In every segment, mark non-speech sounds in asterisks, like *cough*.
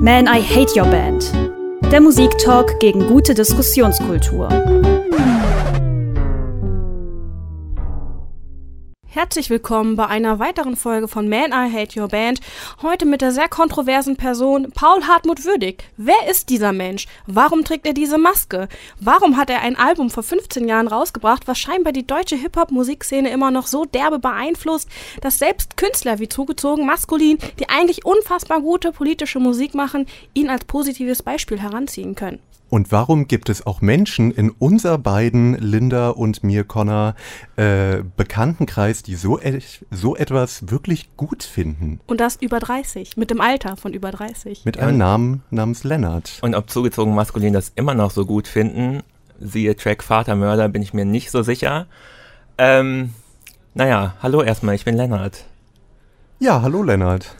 Man, I Hate Your Band. Der Musiktalk gegen gute Diskussionskultur. Herzlich willkommen bei einer weiteren Folge von Man I Hate Your Band. Heute mit der sehr kontroversen Person Paul Hartmut Würdig. Wer ist dieser Mensch? Warum trägt er diese Maske? Warum hat er ein Album vor 15 Jahren rausgebracht, was scheinbar die deutsche Hip-Hop-Musikszene immer noch so derbe beeinflusst, dass selbst Künstler wie zugezogen maskulin, die eigentlich unfassbar gute politische Musik machen, ihn als positives Beispiel heranziehen können? Und warum gibt es auch Menschen in unser beiden, Linda und mir, Connor, äh, Bekanntenkreis, die so, e so etwas wirklich gut finden? Und das über 30, mit dem Alter von über 30. Mit einem Namen namens Lennart. Und ob zugezogen maskulin das immer noch so gut finden, siehe Track Vatermörder, bin ich mir nicht so sicher. Ähm, naja, hallo erstmal, ich bin Lennart. Ja, hallo Lennart.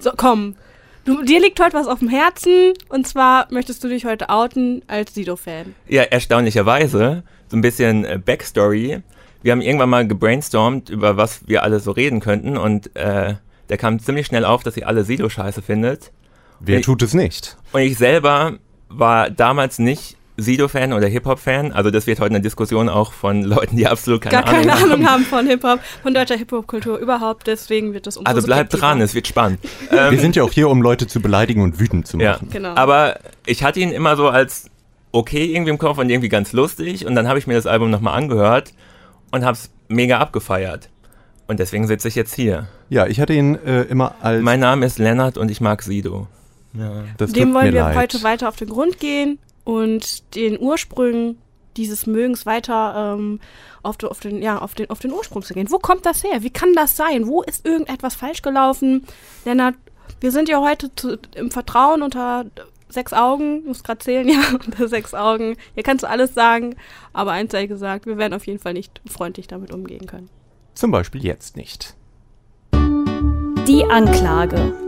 So, komm, Du, dir liegt heute was auf dem Herzen und zwar möchtest du dich heute outen als Sido-Fan. Ja, erstaunlicherweise, so ein bisschen äh, Backstory. Wir haben irgendwann mal gebrainstormt, über was wir alle so reden könnten und äh, der kam ziemlich schnell auf, dass ihr alle Sido scheiße findet. Wer und tut es nicht? Und ich selber war damals nicht Sido-Fan oder Hip-Hop-Fan. Also das wird heute eine Diskussion auch von *laughs* Leuten, die absolut keine Gar Ahnung keine haben. Ahnung haben von Hip-Hop, von deutscher Hip-Hop-Kultur überhaupt. Deswegen wird das umso Also bleibt dran, es wird spannend. *laughs* Wir Ähm, sind ja auch hier, um Leute zu beleidigen und wütend zu ja, machen. Genau. aber ich hatte ihn immer so als okay irgendwie im Kopf und irgendwie ganz lustig. Und dann habe ich mir das Album nochmal angehört und habe es mega abgefeiert. Und deswegen sitze ich jetzt hier. Ja, ich hatte ihn äh, immer als... Mein Name ist Lennart und ich mag Sido. Ja. das Dem wollen wir leid. heute weiter auf den Grund gehen und den Ursprüngen dieses Mögens weiter ähm, auf, de- auf, den, ja, auf, den, auf den Ursprung zu gehen. Wo kommt das her? Wie kann das sein? Wo ist irgendetwas falsch gelaufen? Lennart, wir sind ja heute zu, im Vertrauen unter sechs Augen, muss gerade zählen, *laughs* ja, unter sechs Augen. Hier kannst du alles sagen, aber eins sei gesagt, wir werden auf jeden Fall nicht freundlich damit umgehen können. Zum Beispiel jetzt nicht. Die Anklage.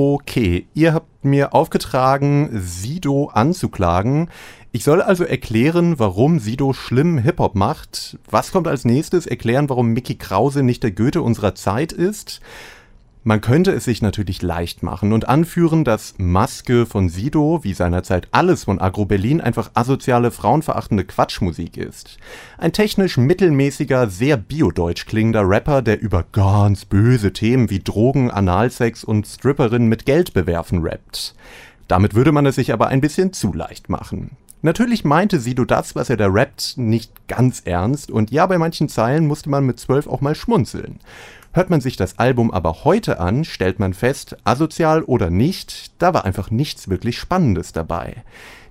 Okay, ihr habt mir aufgetragen, Sido anzuklagen. Ich soll also erklären, warum Sido schlimm Hip-Hop macht. Was kommt als nächstes? Erklären, warum Mickey Krause nicht der Goethe unserer Zeit ist. Man könnte es sich natürlich leicht machen und anführen, dass Maske von Sido, wie seinerzeit alles von Agro Berlin, einfach asoziale, frauenverachtende Quatschmusik ist. Ein technisch mittelmäßiger, sehr biodeutsch klingender Rapper, der über ganz böse Themen wie Drogen, Analsex und Stripperinnen mit Geld bewerfen rappt. Damit würde man es sich aber ein bisschen zu leicht machen. Natürlich meinte Sido das, was er da rappt, nicht ganz ernst und ja, bei manchen Zeilen musste man mit zwölf auch mal schmunzeln. Hört man sich das Album aber heute an, stellt man fest, asozial oder nicht, da war einfach nichts wirklich Spannendes dabei.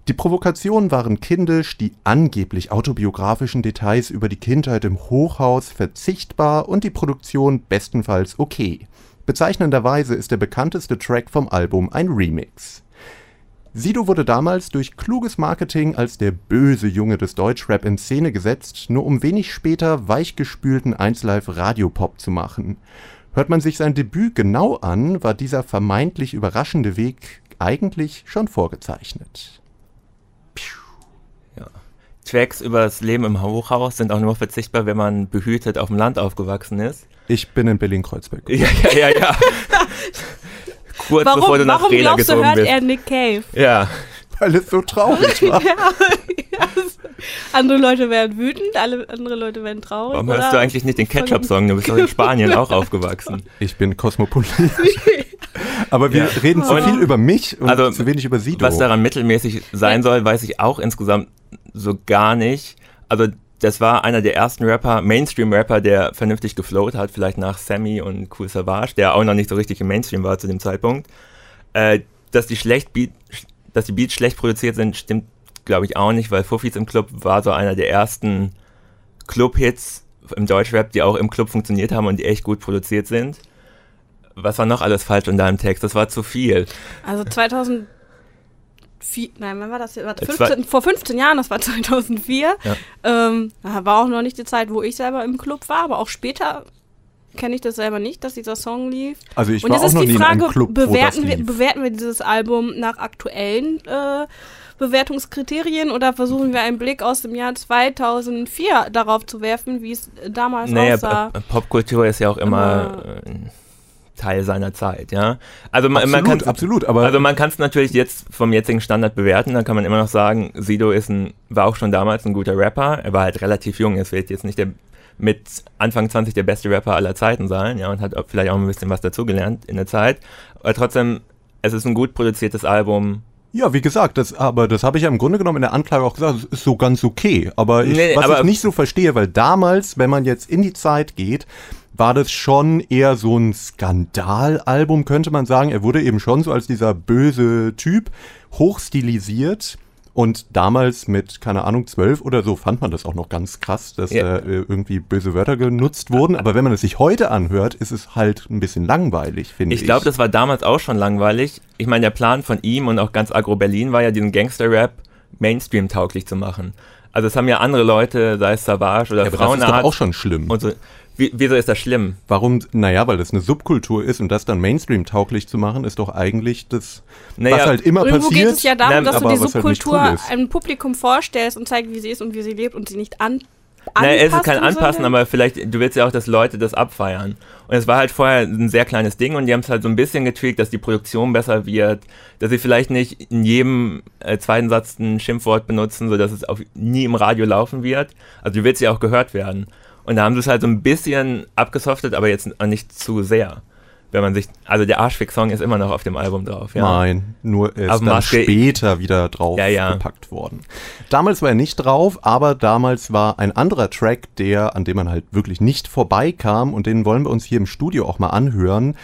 Die Provokationen waren kindisch, die angeblich autobiografischen Details über die Kindheit im Hochhaus verzichtbar und die Produktion bestenfalls okay. Bezeichnenderweise ist der bekannteste Track vom Album ein Remix. Sido wurde damals durch kluges Marketing als der böse Junge des Deutschrap in Szene gesetzt, nur um wenig später weichgespülten 1Live Radiopop zu machen. Hört man sich sein Debüt genau an, war dieser vermeintlich überraschende Weg eigentlich schon vorgezeichnet. Tracks über das Leben im Hochhaus sind auch nur verzichtbar, wenn man behütet auf dem Land aufgewachsen ist. Ich bin in Berlin-Kreuzberg. Ja, ja, ja, ja. *laughs* Kurz Warum, bevor du nach warum Reda glaubst du, gezogen hört bist. er Nick Cave? Ja, Weil es so traurig *laughs* war. ja. Andere Leute werden wütend, alle andere Leute werden traurig. warum oder? hörst du eigentlich nicht den Ketchup-Song? Du bist doch in Spanien auch aufgewachsen. Ich bin kosmopolitisch. *laughs* Aber wir Ja. reden zu Und- viel über mich und Also, zu wenig über Sido. Was daran mittelmäßig sein soll, weiß ich auch insgesamt so gar nicht. Also das war einer der ersten Rapper, Mainstream-Rapper, der vernünftig geflowt hat, vielleicht nach Sammy und Cool Savage, der auch noch nicht so richtig im Mainstream war zu dem Zeitpunkt. Äh, dass die schlecht Beat, dass die Beats schlecht produziert sind, stimmt glaube ich auch nicht, weil Fuffis im Club war so einer der ersten Club-Hits im Deutschrap, die auch im Club funktioniert haben und die echt gut produziert sind. Was war noch alles falsch in deinem Text? Das war zu viel. Also 2004, nein, wann war das? jetzt? Warte, Äh, 15, vor 15 Jahren, das war *laughs* 2004. Ja. Ähm, war auch noch nicht die Zeit, wo ich selber im Club war, aber auch später kenne ich das selber nicht, dass dieser Song lief. also ich Und war jetzt auch ist noch die nie in Frage, einem Club, bewerten, wir, bewerten wir dieses Album nach aktuellen äh, Bewertungskriterien oder versuchen wir einen Blick aus dem Jahr 2004 darauf zu werfen, wie es damals Naja, aussah? P- Popkultur ist ja auch immer äh, Teil seiner Zeit, ja. Also man, absolut, man kann absolut, aber also man kann es natürlich jetzt vom jetzigen Standard bewerten, dann kann man immer noch sagen, Sido ist ein, war auch schon damals ein guter Rapper, er war halt relativ jung, es wird jetzt nicht der mit Anfang 20 der beste Rapper aller Zeiten sein, ja, und hat vielleicht auch ein bisschen was dazugelernt in der Zeit. Aber trotzdem, es ist ein gut produziertes Album. Ja, wie gesagt, das, aber das habe ich ja im Grunde genommen in der Anklage auch gesagt, es ist so ganz okay. Aber, ich, Nee, was aber- ich nicht so verstehe, weil damals, wenn man jetzt in die Zeit geht, war das schon eher so ein Skandalalbum, könnte man sagen. Er wurde eben schon so als dieser böse Typ hochstilisiert. Und damals mit, keine Ahnung, zwölf oder so fand man das auch noch ganz krass, dass Ja. da äh, irgendwie böse Wörter genutzt wurden. Aber wenn man es sich heute anhört, ist es halt ein bisschen langweilig, finde ich. Ich glaube, das war damals auch schon langweilig. Ich meine, der Plan von ihm und auch ganz Agro Berlin war ja, diesen Gangster-Rap Mainstream-tauglich zu machen. Also es haben ja andere Leute, sei es Savage oder ja, aber das ist doch auch schon schlimm. und so. Wie, wieso ist das schlimm? Warum? Naja, weil das eine Subkultur ist und das dann Mainstream-tauglich zu machen, ist doch eigentlich das, Naja, was halt immer Irgendwo passiert. geht es ja darum, Nein, dass du die halt Subkultur cool ist. einem Publikum vorstellst und zeigst, wie sie ist und wie sie lebt und sie nicht an Naja, es ist kein Anpassen, aber vielleicht, du willst ja auch, dass Leute das abfeiern. Und es war halt vorher ein sehr kleines Ding und die haben es halt so ein bisschen getweakt, dass die Produktion besser wird, dass sie vielleicht nicht in jedem äh, zweiten Satz ein Schimpfwort benutzen, sodass es auch nie im Radio laufen wird. Also du willst ja auch gehört werden. Und da haben sie es halt so ein bisschen abgesoftet, aber jetzt nicht zu sehr. Wenn man sich, also der Arschfix-Song ist immer noch auf dem Album drauf, ja. Nein, nur er ist Aber dann Maske- später wieder drauf Ja, ja. gepackt worden. Damals war er nicht drauf, aber damals war ein anderer Track, der, an dem man halt wirklich nicht vorbeikam und den wollen wir uns hier im Studio auch mal anhören.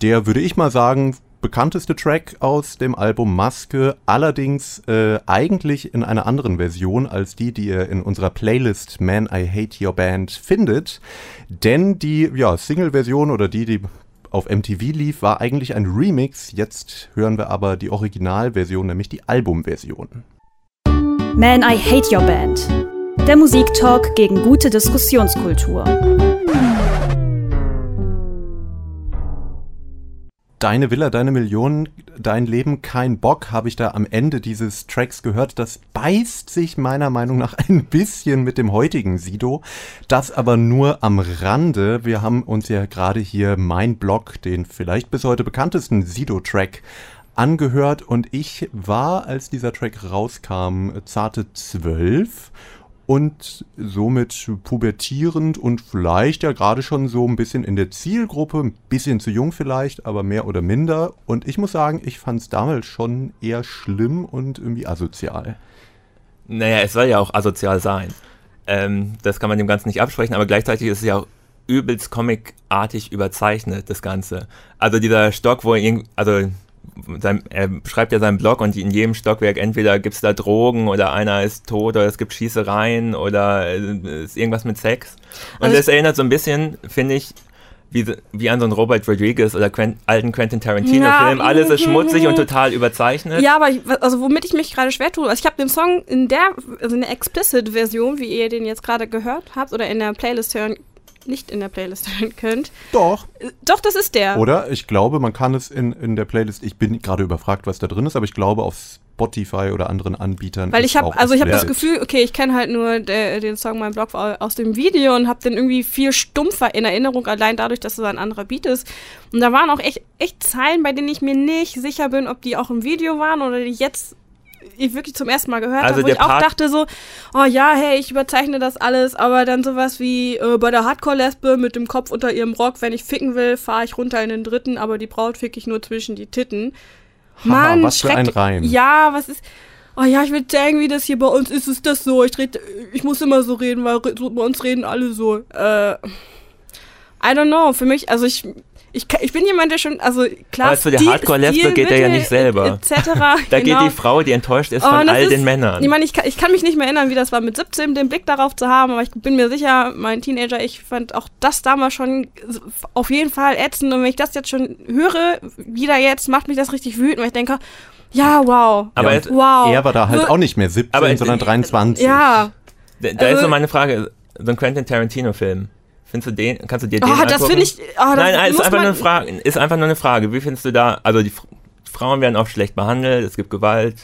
Der, würde ich mal sagen, bekannteste Track aus dem Album Maske, allerdings äh, eigentlich in einer anderen Version als die, die ihr in unserer Playlist Man I Hate Your Band findet. Denn die ja, Single-Version oder die, die auf MTV lief, war eigentlich ein Remix. Jetzt hören wir aber die Originalversion, nämlich die Albumversion. Man, I Hate Your Band. Der Musiktalk gegen gute Diskussionskultur. Deine Villa, deine Millionen, dein Leben, kein Bock, habe ich da am Ende dieses Tracks gehört. Das beißt sich meiner Meinung nach ein bisschen mit dem heutigen Sido. Das aber nur am Rande. Wir haben uns ja gerade hier mein Blog, den vielleicht bis heute bekanntesten Sido-Track, angehört. Und ich war, als dieser Track rauskam, zarte zwölf und somit pubertierend und vielleicht ja gerade schon so ein bisschen in der Zielgruppe, ein bisschen zu jung vielleicht, aber mehr oder minder. Und ich muss sagen, ich fand es damals schon eher schlimm und irgendwie asozial. Naja, es soll ja auch asozial sein. Ähm, das kann man dem Ganzen nicht absprechen, aber gleichzeitig ist es ja auch übelst comicartig überzeichnet, das Ganze. Also dieser Stock, wo also sein, er schreibt ja seinen Blog und in jedem Stockwerk entweder gibt es da Drogen oder einer ist tot oder es gibt Schießereien oder äh, ist irgendwas mit Sex. Und Also das erinnert so ein bisschen, finde ich, wie, wie an so einen Robert Rodriguez oder Quen alten Quentin Tarantino-Film. Ja, Alles ist mhm, schmutzig mhm. und total überzeichnet. Ja, aber ich, also womit ich mich gerade schwer tue, also ich habe den Song in der, also in der Explicit-Version, wie ihr den jetzt gerade gehört habt, oder in der Playlist hören, nicht in der Playlist *laughs* hören könnt. Doch. Äh, Doch, das ist der. Oder? Ich glaube, man kann es in, in der Playlist, ich bin gerade überfragt, was da drin ist, aber ich glaube auf Spotify oder anderen Anbietern. Weil ich habe, also ich habe das. Gefühl, okay, ich kenne halt nur der, den Song Mein Blog aus dem Video und habe den irgendwie viel stumpfer in Erinnerung, allein dadurch, dass es ein anderer Beat ist. Und da waren auch echt, echt Zeilen, bei denen ich mir nicht sicher bin, ob die auch im Video waren oder die jetzt ich wirklich zum ersten Mal gehört Also habe, wo ich auch Part- dachte so, oh ja, hey, ich überzeichne das alles, aber dann sowas wie äh, bei der Hardcore-Lesbe mit dem Kopf unter ihrem Rock, wenn ich ficken will, fahre ich runter in den dritten, aber die Braut fick ich nur zwischen die Titten. Haha, Mann, was für ein. Reim. Ja, was ist. Oh ja, ich will zeigen, wie das hier bei uns ist. Ist das so? Ich, red, ich muss immer so reden, weil bei uns reden alle so. Äh, I don't know. Für mich, also ich, ich, ich bin jemand, der schon, also klar. Zu der Stil- Hardcore-Lesbe geht er ja nicht selber. Etc. *laughs* Da genau. geht die Frau, die enttäuscht ist Oh, von all ist- den Männern. Ich meine, ich kann, ich kann mich nicht mehr erinnern, wie das war mit 17, den Blick darauf zu haben, aber ich bin mir sicher, mein Teenager, ich fand auch das damals schon auf jeden Fall ätzend. Und wenn ich das jetzt schon höre, wieder jetzt, macht mich das richtig wütend, weil ich denke, ja, wow. aber Ja, wow. Er war da halt auch nicht mehr 17, Aber- sondern 23. Ja. da da ist also- so meine Frage, so ein Quentin Tarantino-Film. Findest du den, kannst du dir den Oh, das finde ich. Oh, das Nein, nein, ist einfach, man- nur eine Frage, ist einfach nur eine Frage. Wie findest du da, also die Frauen werden auch schlecht behandelt, es gibt Gewalt.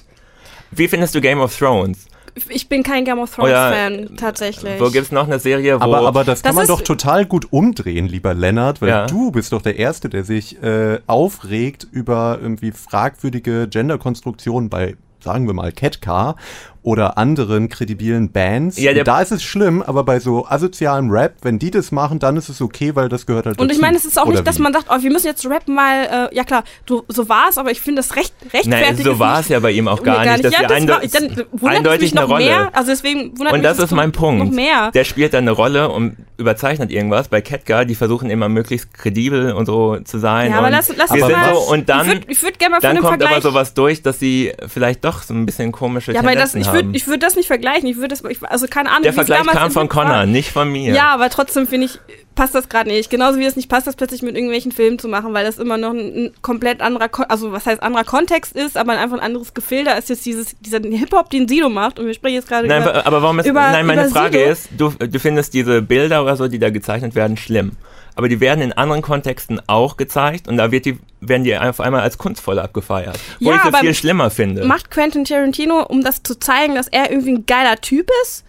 Wie findest du Game of Thrones? ich bin kein Game of Thrones-Fan, tatsächlich. Wo gibt es noch eine Serie, wo... Aber, aber das kann Das man ist- doch total gut umdrehen, lieber Lennart, weil Ja. du bist doch der Erste, der sich äh, aufregt über irgendwie fragwürdige Genderkonstruktionen bei, sagen wir mal, Catcar oder anderen kredibilen Bands. Ja, da ist es schlimm, aber bei so asozialem Rap, wenn die das machen, dann ist es okay, weil das gehört halt Und dazu. ich meine, es ist auch Oder nicht, dass man sagt, oh, wir müssen jetzt Rap mal, äh, ja klar, du, so war es, aber ich finde das recht, rechtfertigt. Nein, so war es ja bei ihm auch gar nicht. Das ja, das war, dann wundert es eindeutig mich noch eine Rolle. mehr. Also deswegen wundert Und mich das ist mein noch Punkt. mehr. Der spielt dann eine Rolle und überzeichnet irgendwas. Bei Catgar, die versuchen immer möglichst kredibel und so zu sein. Ja, aber und lass, lass wir mal. so, und dann, ich würde würd gerne mal von dann kommt Vergleich. aber sowas durch, dass sie vielleicht doch so ein bisschen komische ja, aber das, Tendenzen ich haben. würde ich würd das nicht vergleichen. Ich würde das, ich, also keine Ahnung. Der Vergleich kam von war. Connor, nicht von mir. Ja, aber trotzdem finde ich, passt das gerade nicht. Genauso wie es nicht passt, das plötzlich mit irgendwelchen Filmen zu machen, weil das immer noch ein, ein komplett anderer, also was heißt anderer Kontext ist, aber einfach ein anderes Gefühl. Da ist jetzt dieses, dieser Hip-Hop, den Sido macht und wir sprechen jetzt gerade Nein, über... aber- aber warum ist, über- nein, meine Frage Sido. ist, du, du findest diese Bilder oder so, die da gezeichnet werden, schlimm. Aber die werden in anderen Kontexten auch gezeigt und da wird die, werden die auf einmal als kunstvoll abgefeiert. Wo Ja, ich aber viel schlimmer finde. Macht Quentin Tarantino, um das zu zeigen, dass er irgendwie ein geiler Typ ist?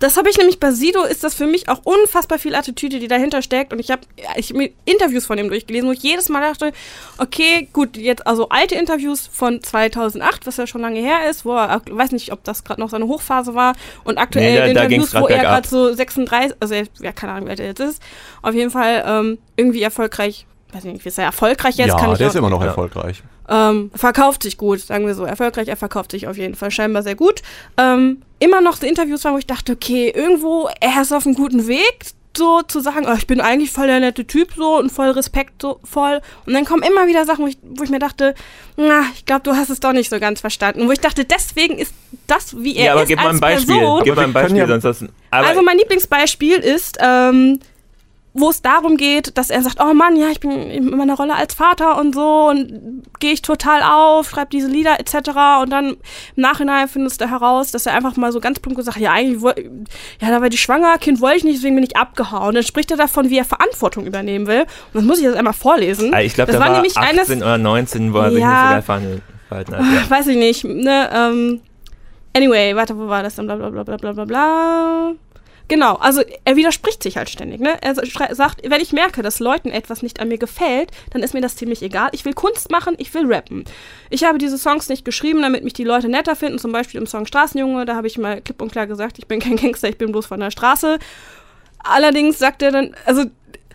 Das habe ich nämlich bei Sido, ist das für mich auch unfassbar viel Attitüde, die dahinter steckt. Und ich habe ich hab mir Interviews von ihm durchgelesen, wo ich jedes Mal dachte, okay, gut, jetzt also alte Interviews von 2008, was ja schon lange her ist, wo er, weiß nicht, ob das gerade noch seine Hochphase war. Und aktuell Nee, da- da Interviews, grad wo er gerade so 36, also er- ja, keine Ahnung, wie alt er jetzt ist, auf jeden Fall ähm, irgendwie erfolgreich, weiß nicht, ist er erfolgreich jetzt? ja, kann ich der auch, ist immer noch Ja. erfolgreich. ähm, verkauft sich gut, sagen wir so. Erfolgreich, er verkauft sich auf jeden Fall scheinbar sehr gut. Ähm, immer noch so Interviews waren, wo ich dachte, okay, irgendwo, er ist auf einem guten Weg, so zu sagen, oh, ich bin eigentlich voll der nette Typ so und voll respektvoll. Und dann kommen immer wieder Sachen, wo ich, wo ich mir dachte, na, ich glaube, du hast es doch nicht so ganz verstanden. Und wo ich dachte, deswegen ist das, wie er ja, aber ist gib mal als ein Beispiel. Person, Gib mal ein Beispiel, sonst das. Aber also mein Lieblingsbeispiel ist, ähm, wo es darum geht, dass er sagt, oh Mann, ja, ich bin in meiner Rolle als Vater und so und gehe ich total auf, schreibe diese Lieder etc. Und dann im Nachhinein findest du heraus, dass er einfach mal so ganz plump gesagt hat, ja, eigentlich, ja, da war die schwanger, Kind wollte ich nicht, deswegen bin ich abgehauen. Und dann spricht er davon, wie er Verantwortung übernehmen will. Und das muss ich jetzt einmal vorlesen. Ah, ich glaube, das da war nämlich 18 oder 19, wo er sich nicht so Ja. verhalten hat. Ja. weiß ich nicht, ne, ähm, anyway, warte, wo war das dann, bla, bla, bla, bla, bla, bla, bla. Genau, also er widerspricht sich halt ständig, ne? Er sagt, wenn ich merke, dass Leuten etwas nicht an mir gefällt, dann ist mir das ziemlich egal. Ich will Kunst machen, ich will rappen. Ich habe diese Songs nicht geschrieben, damit mich die Leute netter finden, zum Beispiel im Song Straßenjunge, da habe ich mal klipp und klar gesagt, ich bin kein *laughs* Gangster, ich bin bloß von der Straße. Allerdings sagt er dann, also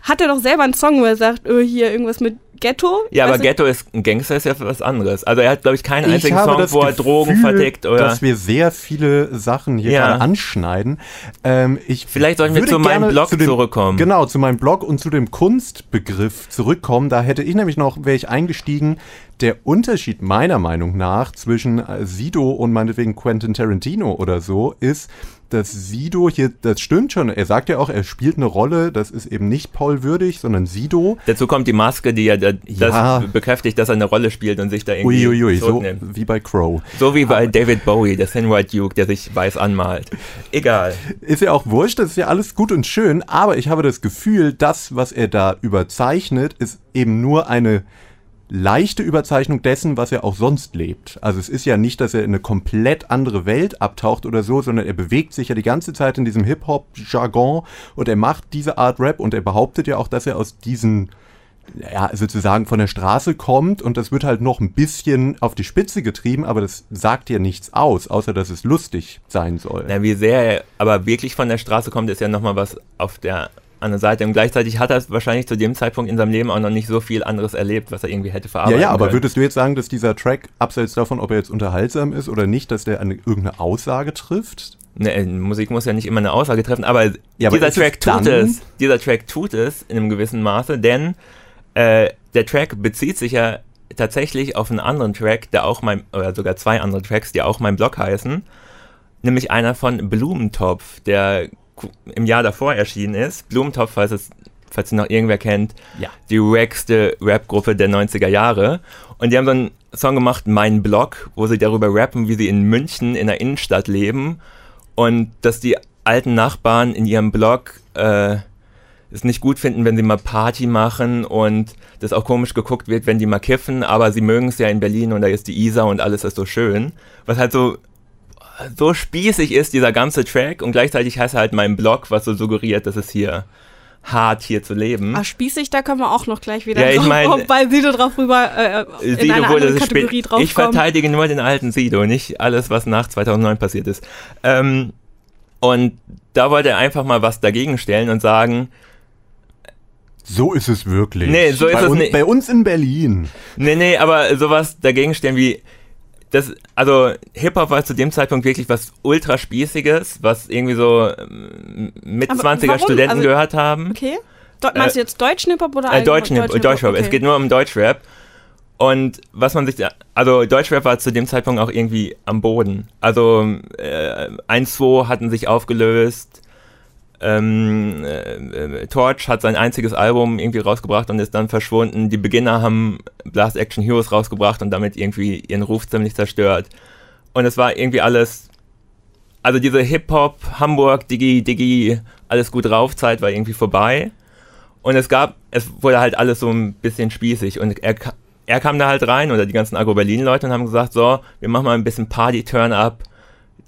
hat er doch selber einen Song, wo er sagt, oh, hier irgendwas mit Ghetto. Ja, aber? Ghetto ist ein Gangster ist ja was anderes. Also er hat, glaube ich, keinen Ich einzigen Song, wo er Gefühl, Drogen vertickt oder. dass wir sehr viele Sachen hier Ja. gerade anschneiden. Ähm, ich Vielleicht sollten wir zu meinem Blog dem, zurückkommen. Genau, zu meinem Blog und zu dem Kunstbegriff zurückkommen. Da hätte ich nämlich noch, wäre ich eingestiegen, der Unterschied meiner Meinung nach zwischen äh, Sido und meinetwegen Quentin Tarantino oder so ist, dass Sido hier, das stimmt schon, er sagt ja auch, er spielt eine Rolle, das ist eben nicht Paul würdig, sondern Sido. Dazu kommt die Maske, die ja da, Ja. das bekräftigt, dass er eine Rolle spielt und sich da irgendwie Uiuiui, so wie bei Crow. So wie bei David Bowie, der White Duke, der sich weiß anmalt. Egal. Ist ja auch wurscht, das ist ja alles gut und schön, aber ich habe das Gefühl, das, was er da überzeichnet, ist eben nur eine leichte Überzeichnung dessen, was er auch sonst lebt. Also es ist ja nicht, dass er in eine komplett andere Welt abtaucht oder so, sondern er bewegt sich ja die ganze Zeit in diesem Hip-Hop-Jargon und er macht diese Art Rap und er behauptet ja auch, dass er aus diesen ja, sozusagen von der Straße kommt und das wird halt noch ein bisschen auf die Spitze getrieben, aber das sagt ja nichts aus, außer dass es lustig sein soll. Na, wie sehr er aber wirklich von der Straße kommt, ist ja nochmal was auf der anderen Seite. Und gleichzeitig hat er wahrscheinlich zu dem Zeitpunkt in seinem Leben auch noch nicht so viel anderes erlebt, was er irgendwie hätte Ja, verarbeiten ja, aber können. würdest du jetzt sagen, dass dieser Track, abseits davon, ob er jetzt unterhaltsam ist oder nicht, dass der eine, irgendeine Aussage trifft? Ne, äh, Musik muss ja nicht immer eine Aussage treffen, aber, Ja, aber dieser es Track tut es. Dieser Track tut es in einem gewissen Maße, denn äh, der Track bezieht sich ja tatsächlich auf einen anderen Track, der auch mein, oder sogar zwei andere Tracks, die auch mein Blog heißen, nämlich einer von Blumentopf, der im Jahr davor erschienen ist. Blumentopf, falls es falls ihn noch irgendwer kennt, Ja. die wackste Rap-Gruppe der 90er Jahre. Und die haben so einen Song gemacht, Mein Blog, wo sie darüber rappen, wie sie in München in der Innenstadt leben und dass die alten Nachbarn in ihrem Blog äh, es nicht gut finden, wenn sie mal Party machen und das auch komisch geguckt wird, wenn die mal kiffen, aber sie mögen es ja in Berlin und da ist die Isar und alles ist so schön. Was halt so so spießig ist dieser ganze Track und gleichzeitig heißt er halt mein Blog, was so suggeriert, dass es hier hart hier zu leben. Ah, spießig, da können wir auch noch gleich wieder Ja, ich *laughs* drauf, mein- bei Sido drauf rüber äh, in Sido eine wurde andere es Kategorie spät- drauf Ich verteidige nur den alten Sido, nicht alles, was nach 2009 passiert ist. Ähm, und da wollte er einfach mal was dagegen stellen und sagen, So ist es wirklich. Nee, so ist bei es uns, nicht. Bei uns in Berlin. nee, nee, aber sowas dagegen stellen wie, das, also Hip-Hop war zu dem Zeitpunkt wirklich was ultra Spießiges, was irgendwie so ähm, mit Aber 20er warum? Studenten Also- gehört haben. Okay. Do meinst du jetzt deutschen Hip-Hop oder Äh, Deutschen, Hip- Deutschrap. Es Okay. geht nur um Deutschrap. Und was man sich, da, also Deutschrap war zu dem Zeitpunkt auch irgendwie am Boden. Also äh, 1, 2 hatten sich aufgelöst. Ähm, äh, äh, Torch hat sein einziges Album irgendwie rausgebracht und ist dann verschwunden. Die Beginner haben Blast Action Heroes rausgebracht und damit irgendwie ihren Ruf ziemlich zerstört. Und es war irgendwie alles, also diese Hip-Hop, Hamburg, Digi, Digi, alles gut drauf Zeit war irgendwie vorbei. Und es gab, es wurde halt alles so ein bisschen spießig. Und er, er kam da halt rein oder die ganzen Agro-Berlin-Leute und haben gesagt, so, wir machen mal ein bisschen Party-Turn-up.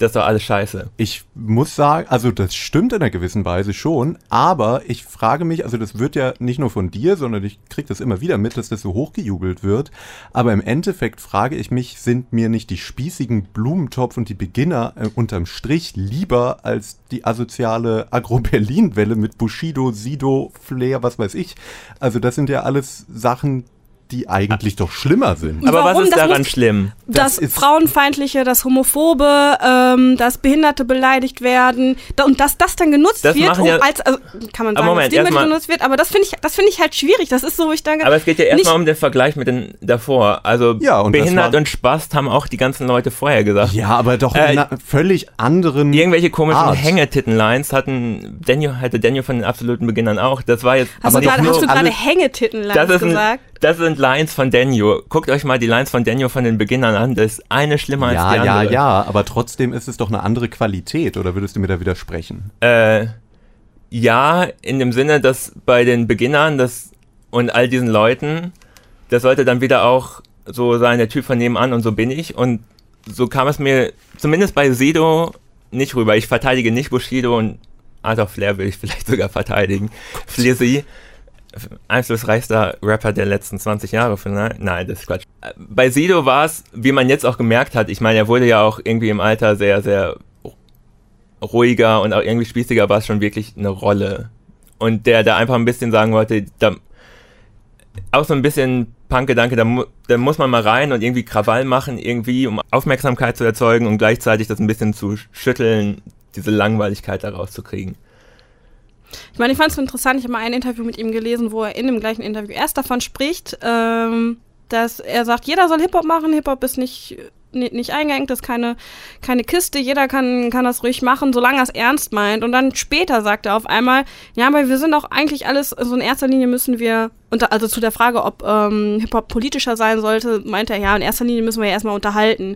Das ist doch alles scheiße. Ich muss sagen, also das stimmt in einer gewissen Weise schon, aber ich frage mich, also das wird ja nicht nur von dir, sondern ich kriege das immer wieder mit, dass das so hochgejubelt wird. Aber im Endeffekt frage ich mich, sind mir nicht die spießigen Blumentopf und die Beginner äh, unterm Strich lieber als die asoziale Agro-Berlin-Welle mit Bushido, Sido, Flair, was weiß ich. Also das sind ja alles Sachen, die eigentlich doch schlimmer sind. Aber Warum? was ist Das daran schlimm? das, Das Frauenfeindliche, das Homophobe, ähm, dass Behinderte beleidigt werden da, und dass das dann genutzt Das wird, um ja- als, also, kann man sagen, Moment, dass erstmal- genutzt wird, aber das finde ich, das finde ich halt schwierig. Das ist so, wo ich denke, Aber es geht ja erstmal um den Vergleich mit den davor. Also Ja, und behindert war- und Spast haben auch die ganzen Leute vorher gesagt. Ja, aber doch Äh, in einer völlig anderen. Irgendwelche komischen Art. Hängetitten-Lines hatten Daniel, hatte Daniel von den absoluten Beginnern auch. Das war jetzt hast du aber doch gerade, hast du gerade alle- Hängetitten das, ist ein, gesagt? Das sind Lines von Daniel. Guckt euch mal die Lines von Daniel von den Beginnern an. Das ist eine schlimmer als Ja, die ja, andere. ja, aber trotzdem ist es doch eine andere Qualität, oder würdest du mir da widersprechen? Äh, ja, in dem Sinne, dass bei den Beginnern das und all diesen Leuten, das sollte dann wieder auch so sein, der Typ von nebenan und so bin ich. Und so kam es mir zumindest bei Sido nicht rüber. Ich verteidige nicht Bushido und Art of Flair will ich vielleicht sogar verteidigen. Flizzy, einflussreichster Rapper der letzten 20 Jahre vielleicht. Nein, das ist Quatsch. Bei Sido war es, wie man jetzt auch gemerkt hat, ich meine, er wurde ja auch irgendwie im Alter sehr, sehr ruhiger und auch irgendwie spießiger war es schon wirklich eine Rolle. Und der da einfach ein bisschen sagen wollte, da, auch so ein bisschen Punk-Gedanke, da, da muss man mal rein und irgendwie Krawall machen, irgendwie, um Aufmerksamkeit zu erzeugen und gleichzeitig das ein bisschen zu schütteln, diese Langweiligkeit da rauszukriegen. Ich meine, ich fand es interessant, ich habe mal ein Interview mit ihm gelesen, wo er in dem gleichen Interview erst davon spricht, ähm, dass er sagt, jeder soll Hip-Hop machen, Hip-Hop ist nicht, nicht, nicht eingeengt, das ist keine, keine Kiste, jeder kann, kann das ruhig machen, solange er es ernst meint. Und dann später sagt er auf einmal, ja, aber wir sind auch eigentlich alles, also in erster Linie müssen wir, unter, also zu der Frage, ob ähm, Hip-Hop politischer sein sollte, meinte er, ja, in erster Linie müssen wir ja erstmal unterhalten.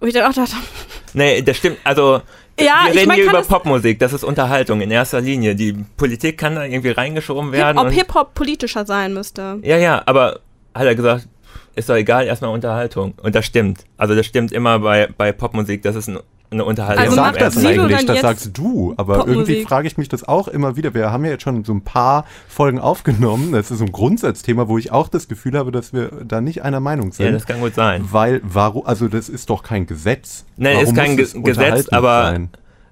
Wo ich dann auch dachte, *laughs* Nee, das stimmt, also Ja, wir ich reden mein, hier über Popmusik, das ist Unterhaltung in erster Linie. Die Politik kann da irgendwie reingeschoben werden. ob Hip-Hop politischer sein müsste. Ja, ja, aber hat er gesagt, ist doch egal, erstmal Unterhaltung. Und das stimmt. Also das stimmt immer bei, bei Popmusik, das ist ein, eine Unterhaltung. Also sagt das Sido eigentlich? Das sagst du. Aber Popmusik? irgendwie frage ich mich das auch immer wieder. Wir haben ja jetzt schon so ein paar Folgen aufgenommen. Das ist so ein Grundsatzthema, wo ich auch das Gefühl habe, dass wir da nicht einer Meinung sind. ja, das kann gut sein. weil, warum, also das ist doch kein Gesetz. Nein, warum ist kein muss es Ge- Gesetz, aber sein?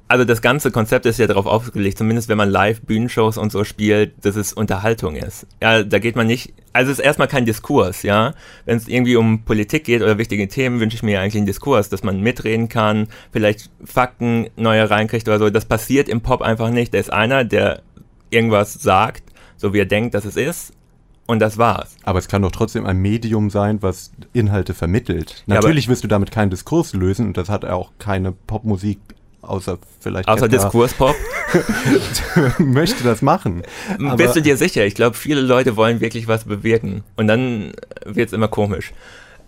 also das ganze Konzept ist ja darauf ausgelegt, zumindest wenn man live Bühnenshows und so spielt, dass es Unterhaltung ist. Ja, da geht man nicht, also es ist erstmal kein Diskurs, ja. Wenn es irgendwie um Politik geht oder wichtige Themen, wünsche ich mir ja eigentlich einen Diskurs, dass man mitreden kann, vielleicht Fakten neue reinkriegt oder so. Das passiert im Pop einfach nicht. Da ist einer, der irgendwas sagt, so wie er denkt, dass es ist, und das war's. Aber es kann doch trotzdem ein Medium sein, was Inhalte vermittelt. Ja, Natürlich wirst du damit keinen Diskurs lösen und das hat auch keine Popmusik, außer vielleicht Außer Diskurspop. *laughs* möchte das machen. Aber- Bist du dir sicher? Ich glaube, viele Leute wollen wirklich was bewirken. Und dann wird's immer komisch.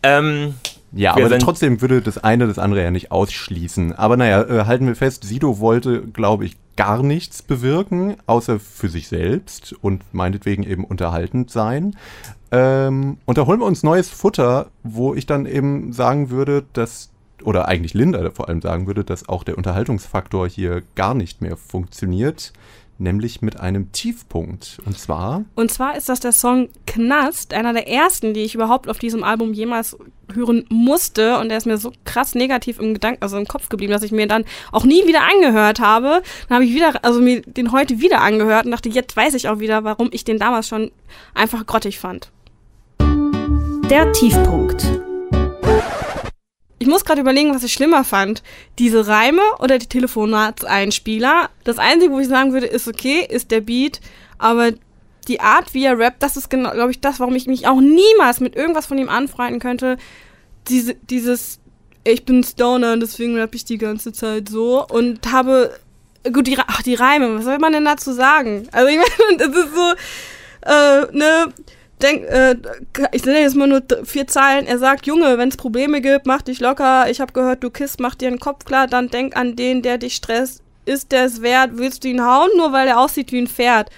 Ähm, Ja, aber trotzdem würde das eine das andere ja nicht ausschließen. Aber naja, äh, halten wir fest, Sido wollte, glaube ich, gar nichts bewirken, außer für sich selbst und meinetwegen eben unterhaltend sein. Ähm, und da holen wir uns neues Futter, wo ich dann eben sagen würde, dass oder eigentlich Linda vor allem sagen würde, dass auch der Unterhaltungsfaktor hier gar nicht mehr funktioniert nämlich mit einem Tiefpunkt. Und zwar. Und zwar ist das der Song Knast, einer der ersten, die ich überhaupt auf diesem Album jemals hören musste. Und der ist mir so krass negativ im Gedanken, also im Kopf geblieben, dass ich mir dann auch nie wieder angehört habe. Dann habe ich wieder, also mir den heute wieder angehört und dachte, jetzt weiß ich auch wieder, warum ich den damals schon einfach grottig fand. Der Tiefpunkt. Ich muss gerade überlegen, was ich schlimmer fand. Diese Reime oder die Telefonatseinspieler. Das Einzige, wo ich sagen würde, ist okay, ist der Beat. Aber die Art, wie er rappt, das ist genau, glaube ich, das, warum ich mich auch niemals mit irgendwas von ihm anfreunden könnte. Diese, dieses, ich bin Stoner und deswegen rappe ich die ganze Zeit so und habe, gut, die, ach, die Reime, was soll man denn dazu sagen? Also ich meine, *laughs* das ist so, äh, ne, denk, äh, ich nenne jetzt mal nur vier Zeilen. Er sagt, Junge, wenn es Probleme gibt, mach dich locker. Ich habe gehört, du kisst, mach dir den Kopf klar. Dann denk an den, der dich stresst. Ist der es wert? Willst du ihn hauen, nur weil er aussieht wie ein Pferd?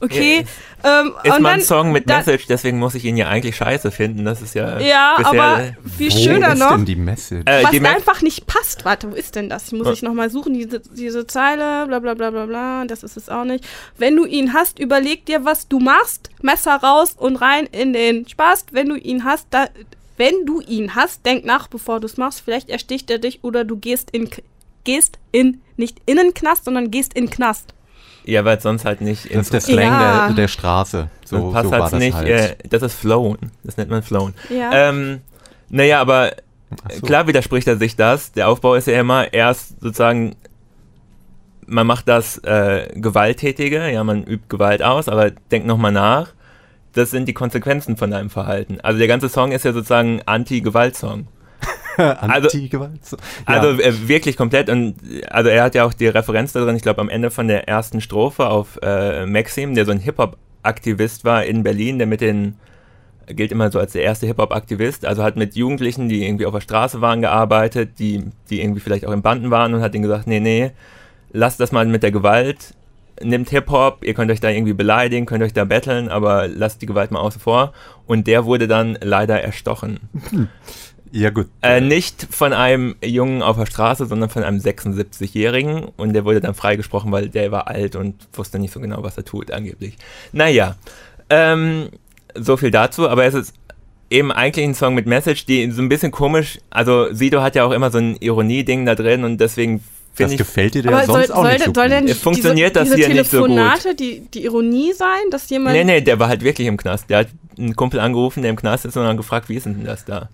Okay. Ja, ähm, ist mal ein Song mit Message, deswegen muss ich ihn ja eigentlich scheiße finden. Das ist ja. Ja, aber viel schöner ist noch. Denn die Message? Äh, was die einfach nicht passt. Warte, wo ist denn das? Ich muss ich nochmal suchen, diese, diese Zeile, bla bla bla bla bla. Das ist es auch nicht. Wenn du ihn hast, überleg dir, was du machst. Messer raus und rein in den Spaß. Wenn du ihn hast, da, wenn du ihn hast, denk nach, bevor du es machst. Vielleicht ersticht er dich oder du gehst in, gehst in, nicht in den Knast, sondern gehst in Knast. Ja, weil sonst halt nicht. Das ist der Slang ja. der, der, Straße. So, das passt so halt nicht. Halt. Äh, das ist Flown. Das nennt man Flown. Ja. Ähm, naja, aber so. klar widerspricht er sich das. Der Aufbau ist ja immer erst sozusagen, man macht das äh, Gewalttätige, ja, man übt Gewalt aus, aber denkt nochmal nach. Das sind die Konsequenzen von deinem Verhalten. Also der ganze Song ist ja sozusagen Anti-Gewalt-Song. *laughs* Anti-Gewalt. Also, ja. also äh, wirklich komplett und also er hat ja auch die Referenz da drin, ich glaube am Ende von der ersten Strophe auf äh, Maxim, der so ein Hip-Hop-Aktivist war in Berlin, der mit den gilt immer so als der erste Hip-Hop-Aktivist, also hat mit Jugendlichen, die irgendwie auf der Straße waren, gearbeitet, die, die irgendwie vielleicht auch in Banden waren und hat ihnen gesagt, nee, nee, lasst das mal mit der Gewalt, nimmt Hip-Hop, ihr könnt euch da irgendwie beleidigen, könnt euch da betteln, aber lasst die Gewalt mal außen vor. Und der wurde dann leider erstochen. Ja, gut. Äh, nicht von einem Jungen auf der Straße, sondern von einem 76-Jährigen. Und der wurde dann freigesprochen, weil der war alt und wusste nicht so genau, was er tut, angeblich. Naja, ähm, so viel dazu. Aber es ist eben eigentlich ein Song mit Message, die so ein bisschen komisch, also Sido hat ja auch immer so ein Ironie-Ding da drin und deswegen das ich, gefällt dir ja sonst soll, auch soll, nicht so soll denn Funktioniert diese, das diese hier nicht so gut? Die, die Ironie sein, dass jemand... Nee, nee, der war halt wirklich im Knast. Der hat einen Kumpel angerufen, der im Knast ist und dann gefragt, wie ist denn das da?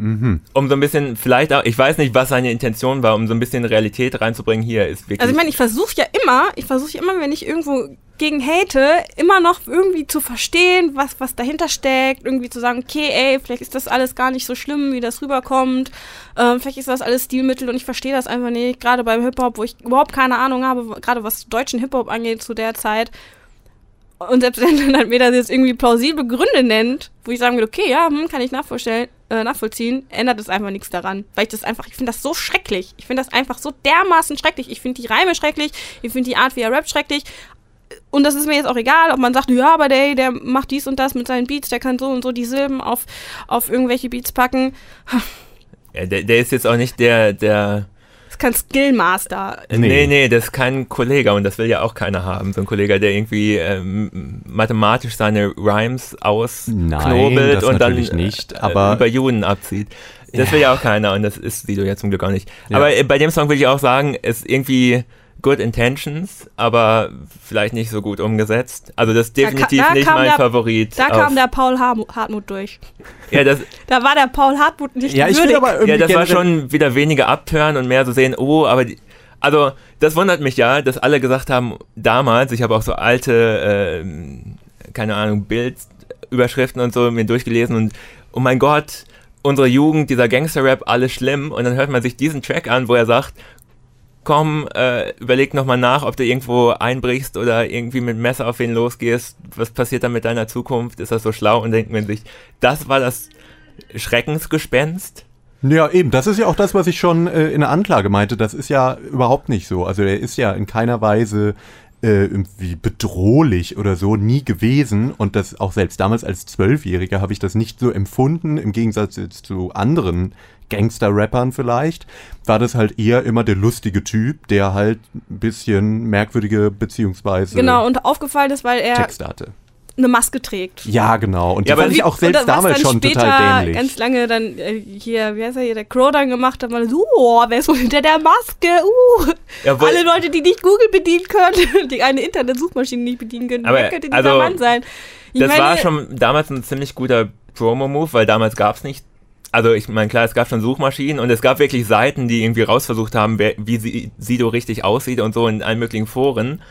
Mhm. Um so ein bisschen, vielleicht auch, ich weiß nicht, was seine Intention war, um so ein bisschen Realität reinzubringen, hier ist wirklich. Also ich meine, ich versuche ja immer, ich versuche immer, wenn ich irgendwo gegen hate, immer noch irgendwie zu verstehen, was, was dahinter steckt, irgendwie zu sagen, okay, ey, vielleicht ist das alles gar nicht so schlimm, wie das rüberkommt, ähm, vielleicht ist das alles Stilmittel und ich verstehe das einfach nicht, gerade beim Hip-Hop, wo ich überhaupt keine Ahnung habe, gerade was deutschen Hip-Hop angeht zu der Zeit. Und selbst *laughs* wenn dann mir das jetzt irgendwie plausible Gründe nennt, wo ich sagen würde, okay, ja, hm, kann ich nachvollziehen, äh, nachvollziehen, ändert es einfach nichts daran. Weil ich das einfach, ich finde das so schrecklich. Ich finde das einfach so dermaßen schrecklich. Ich finde die Reime schrecklich, ich finde die Art, wie er rappt, schrecklich. Und das ist mir jetzt auch egal, ob man sagt, ja, aber der, der macht dies und das mit seinen Beats, der kann so und so die Silben auf, auf irgendwelche Beats packen. Ja, der, der ist jetzt auch nicht der, der kein Skillmaster. Nee. nee, nee, das ist kein Kollege und das will ja auch keiner haben. So ein Kollege, der irgendwie ähm, mathematisch seine Rhymes ausknobelt und dann nicht, äh, aber über Juden abzieht. Das ja. will ja auch keiner und das ist Sido ja zum Glück auch nicht. Ja. Aber äh, bei dem Song will ich auch sagen, ist irgendwie good intentions, aber vielleicht nicht so gut umgesetzt. Also das ist definitiv da, da nicht mein der, Favorit. Da kam der Paul Hartmut durch. Ja, das, *laughs* da war der Paul Hartmut nicht ja, ich würdig. aber irgendwie Ja, das war schon wieder weniger abtören und mehr so sehen, oh, aber die, also das wundert mich ja, dass alle gesagt haben, damals, ich habe auch so alte, äh, keine Ahnung, Bildüberschriften und so mir durchgelesen und oh mein Gott, unsere Jugend, dieser Gangster-Rap, alles schlimm. Und dann hört man sich diesen Track an, wo er sagt, komm, äh, überleg nochmal nach, ob du irgendwo einbrichst oder irgendwie mit Messer auf wen losgehst. Was passiert dann mit deiner Zukunft? Ist das so schlau? Und denkt man sich, das war das Schreckensgespenst? Ja, eben, das ist ja auch das, was ich schon äh, in der Anklage meinte. Das ist ja überhaupt nicht so. Also er ist ja in keiner Weise äh, irgendwie bedrohlich oder so nie gewesen und das auch selbst damals als Zwölfjähriger habe ich das nicht so empfunden, im Gegensatz jetzt zu anderen Gangster-Rappern vielleicht, war das halt eher immer der lustige Typ, der halt ein bisschen merkwürdige beziehungsweise Genau, und aufgefallen ist, weil er Texte hatte. Eine Maske trägt. Ja, genau. Und Ja, die aber fand wie- ich auch Und selbst damals schon später total dämlich. ganz lange dann äh, hier, wie heißt er hier, der Crow dann gemacht hat, mal so, oh, wer ist wohl hinter der Maske? Uh, Jawohl. alle Leute, die nicht Google bedienen können, *laughs* die eine Internetsuchmaschine nicht bedienen können, Aber, wer könnte dieser also, Mann sein? Ich das meine, war schon damals ein ziemlich guter Promo-Move, weil damals gab es nicht. Also ich meine, klar, es gab schon Suchmaschinen und es gab wirklich Seiten, die irgendwie rausversucht haben, wer, wie sie, Sido richtig aussieht und so in allen möglichen Foren.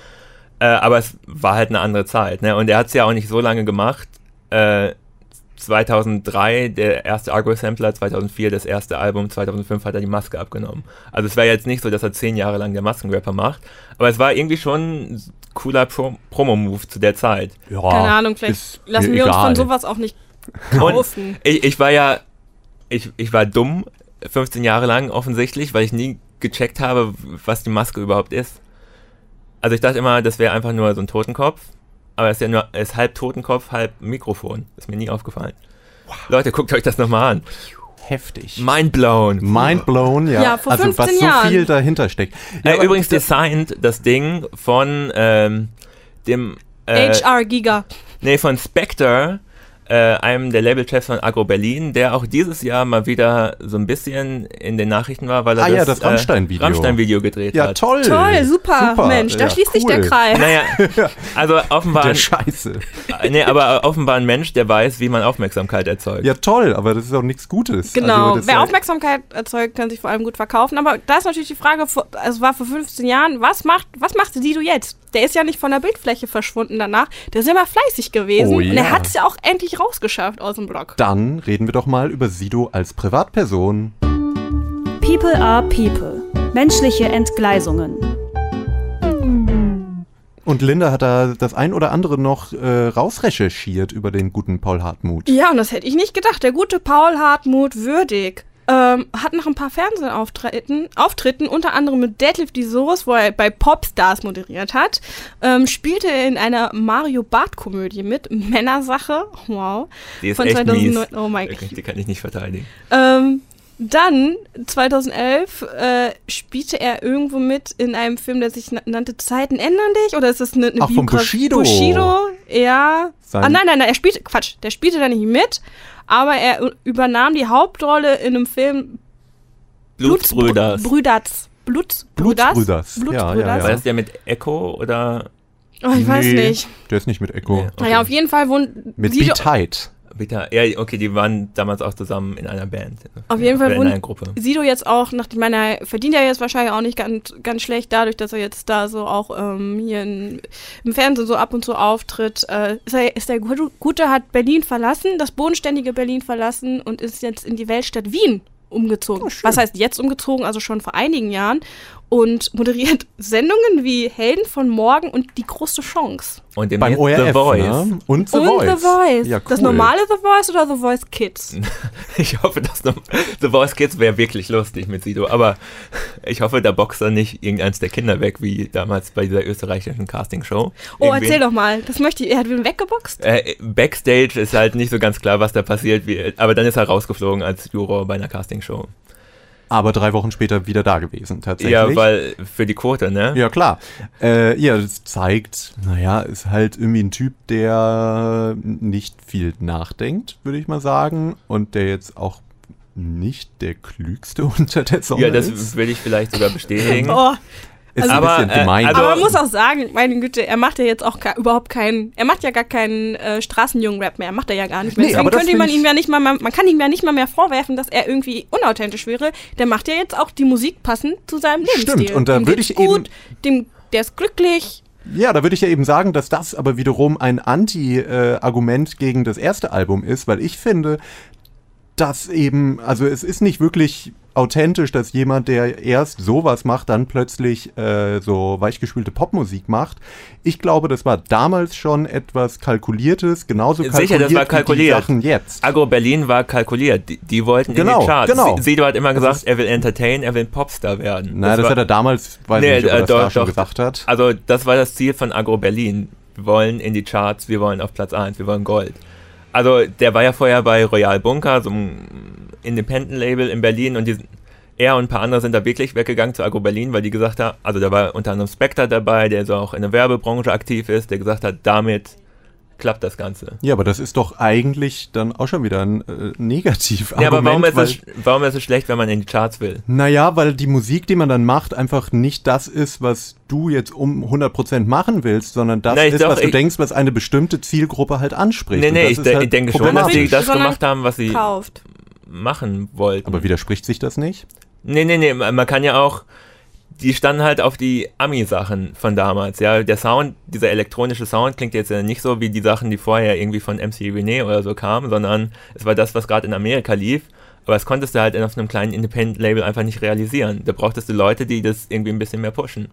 Äh, aber es war halt eine andere Zeit. Ne? Und er hat es ja auch nicht so lange gemacht. Äh, 2003 der erste Argo-Sampler, 2004 das erste Album, 2005 hat er die Maske abgenommen. Also es war jetzt nicht so, dass er zehn Jahre lang der Maskenrapper macht, aber es war irgendwie schon ein cooler Pro Promo-Move zu der Zeit. Ja, keine Ahnung, vielleicht lassen wir uns egal. von sowas auch nicht kaufen. ich, ich war ja, ich, ich war dumm 15 Jahre lang offensichtlich, weil ich nie gecheckt habe, was die Maske überhaupt ist. Also ich dachte immer, das wäre einfach nur so ein Totenkopf, aber es ist ja nur, es ist halb Totenkopf, halb Mikrofon. Ist mir nie aufgefallen. Leute, guckt euch das nochmal an. Heftig. Mind blown. Mind blown, ja. Ja, vor also 15 was so Jahren. viel dahinter steckt. Ja, Äh, übrigens das- designt das Ding von ähm, dem äh, HR Giga. Nee, von Spectre, äh, einem der Labelchefs von Agro Berlin, der auch dieses Jahr mal wieder so ein bisschen in den Nachrichten war, weil er Ah das, ja, das Rammstein-Video. Äh, Rammstein-Video gedreht ja, hat. toll. Toll, super, Mensch, da ja, schließt sich der cool. Kreis. Naja, *laughs* also offenbar, Der ein, Scheiße. äh, nee, aber offenbar ein Mensch, der weiß, wie man Aufmerksamkeit erzeugt. Ja, toll, aber das ist auch nichts Gutes. Genau, Also, wer ja- Aufmerksamkeit erzeugt, kann sich vor allem gut verkaufen. Aber da ist natürlich die Frage, vor- also es war vor 15 Jahren, was macht, was macht Sido jetzt? Der ist ja nicht von der Bildfläche verschwunden danach. Der ist ja immer fleißig gewesen. Oh Und er ja. hat es ja auch endlich rausgeschafft aus dem Blog. Dann reden wir doch mal über Sido als Privatperson. People are People. Menschliche Entgleisungen. Und Linda hat da das ein oder andere noch äh, rausrecherchiert über den guten Paul Hartmut. Ja, und das hätte ich nicht gedacht. Der gute Paul Hartmut Würdig ähm, hat nach ein paar Fernsehauftritten, Auftritten, unter anderem mit Deadlift die Soße, wo er bei Popstars moderiert hat, ähm, spielte er in einer Mario Barth-Komödie mit, Männersache, wow, Die ist von echt 2009. mies. Oh mein Gott. Die kann ich nicht verteidigen. Ähm, dann, 2011, äh, spielte er irgendwo mit in einem Film, der sich na nannte Zeiten ändern dich? Oder ist das eine, eine Ach, von Biografie? Bushido. Bushido, ja. Sein- ah, nein, nein, nein, er spielte, Quatsch, der spielte da nicht mit, aber er übernahm die Hauptrolle in einem Film Blutsbrüders. Brüders. Bluts, Blutsbrüders. Blutsbrüders. Ja, ja, ja. War das der mit Echo oder Oh, ich weiß Nee, nicht. Der ist nicht mit Echo. Nee, okay. Naja, auf jeden Fall wohnt Mit Be Tight. Bitte? Ja, okay, die waren damals auch zusammen in einer Band. Auf jeden Fall in einer Gruppe. Sido jetzt auch, nach, ich meine, er verdient ja jetzt wahrscheinlich auch nicht ganz, ganz schlecht, dadurch, dass er jetzt da so auch ähm, hier in, im Fernsehen so ab und zu auftritt. Äh, ist, er, ist der Gute, hat Berlin verlassen, das bodenständige Berlin verlassen und ist jetzt in die Weltstadt Wien umgezogen. Oh. Was heißt jetzt umgezogen? Also schon vor einigen Jahren. Und moderiert *laughs* Sendungen wie Helden von Morgen und Die große Chance. Und Beim ORF, The Voice. Ne? Und The und Voice. The Voice. Ja, cool. Das normale The Voice oder The Voice Kids? *laughs* Ich hoffe, dass The Voice Kids wäre wirklich lustig mit Sido, aber *laughs* ich hoffe, da boxt er nicht irgendeins der Kinder weg, wie damals bei dieser österreichischen Castingshow. Oh, Irgendwie. erzähl doch mal. Das möchte ich. Er hat wen weggeboxt? Äh, Backstage ist halt nicht so ganz klar, was da passiert, wie, aber dann ist er rausgeflogen als Juror bei einer Castingshow. Aber drei Wochen später wieder da gewesen, tatsächlich. Ja, weil für die Quote, ne? Ja, klar. Äh, ja, das zeigt, naja, ist halt irgendwie ein Typ, der nicht viel nachdenkt, würde ich mal sagen. Und der jetzt auch nicht der klügste *laughs* unter der Sonne Ja, das ist. würde ich vielleicht sogar *laughs* bestätigen. Oh, Ist aber, ein bisschen äh, gemein. also- aber man muss auch sagen, meine Güte, er macht ja jetzt auch gar, überhaupt keinen, er macht ja gar keinen äh, Straßenjungen-Rap mehr, macht er ja gar nicht mehr. Nee, Deswegen könnte man ihm ja nicht mal, man kann ihm ja nicht mal mehr vorwerfen, dass er irgendwie unauthentisch wäre. Der macht ja jetzt auch die Musik passend zu seinem Stimmt, Lebensstil. und da würde ich eben- gut, dem, der ist glücklich. Ja, da würde ich ja eben sagen, dass das aber wiederum ein Anti-Argument gegen das erste Album ist, weil ich finde, dass eben, also es ist nicht wirklich authentisch, dass jemand, der erst sowas macht, dann plötzlich äh, so weichgespülte Popmusik macht. Ich glaube, das war damals schon etwas Kalkuliertes, genauso kalkuliert Sicher, das war kalkuliert. wie die Sachen jetzt. Agro Berlin war kalkuliert. Die, die wollten Genau, in die Charts. genau. Sido hat immer Das gesagt, er will entertain, er will ein Popstar werden. Na, das, war, hat er damals, weiß Nee, nicht, ob äh, er das doch, da schon doch. gesagt hat. Also das war das Ziel von Agro Berlin. Wir wollen in die Charts, wir wollen auf Platz 1, wir wollen Gold. Also der war ja vorher bei Royal Bunker, so einem Independent-Label in Berlin und die, er und ein paar andere sind da wirklich weggegangen zu Agro Berlin, weil die gesagt haben, also da war unter anderem Spectre dabei, der so auch in der Werbebranche aktiv ist, der gesagt hat, damit klappt das Ganze. Ja, aber das ist doch eigentlich dann auch schon wieder ein äh, Negativ-Argument. Ja, aber warum ist, weil, es, warum ist es schlecht, wenn man in die Charts will? Naja, weil die Musik, die man dann macht, einfach nicht das ist, was du jetzt um 100% machen willst, sondern das Na, ist, doch, was du denkst, was eine bestimmte Zielgruppe halt anspricht. Nee, Und nee, das ich, ist de halt ich denke schon, dass sie das gemacht haben, was sie Kauft. Machen wollten. Aber widerspricht sich das nicht? Nee, nee, nee, man kann ja auch, die standen halt auf die Ami-Sachen von damals, ja. Der Sound, dieser elektronische Sound klingt jetzt ja nicht so wie die Sachen, die vorher irgendwie von MC René oder so kamen, sondern es war das, was gerade in Amerika lief. Aber das konntest du halt auf einem kleinen Independent-Label einfach nicht realisieren. Da brauchtest du Leute, die das irgendwie ein bisschen mehr pushen.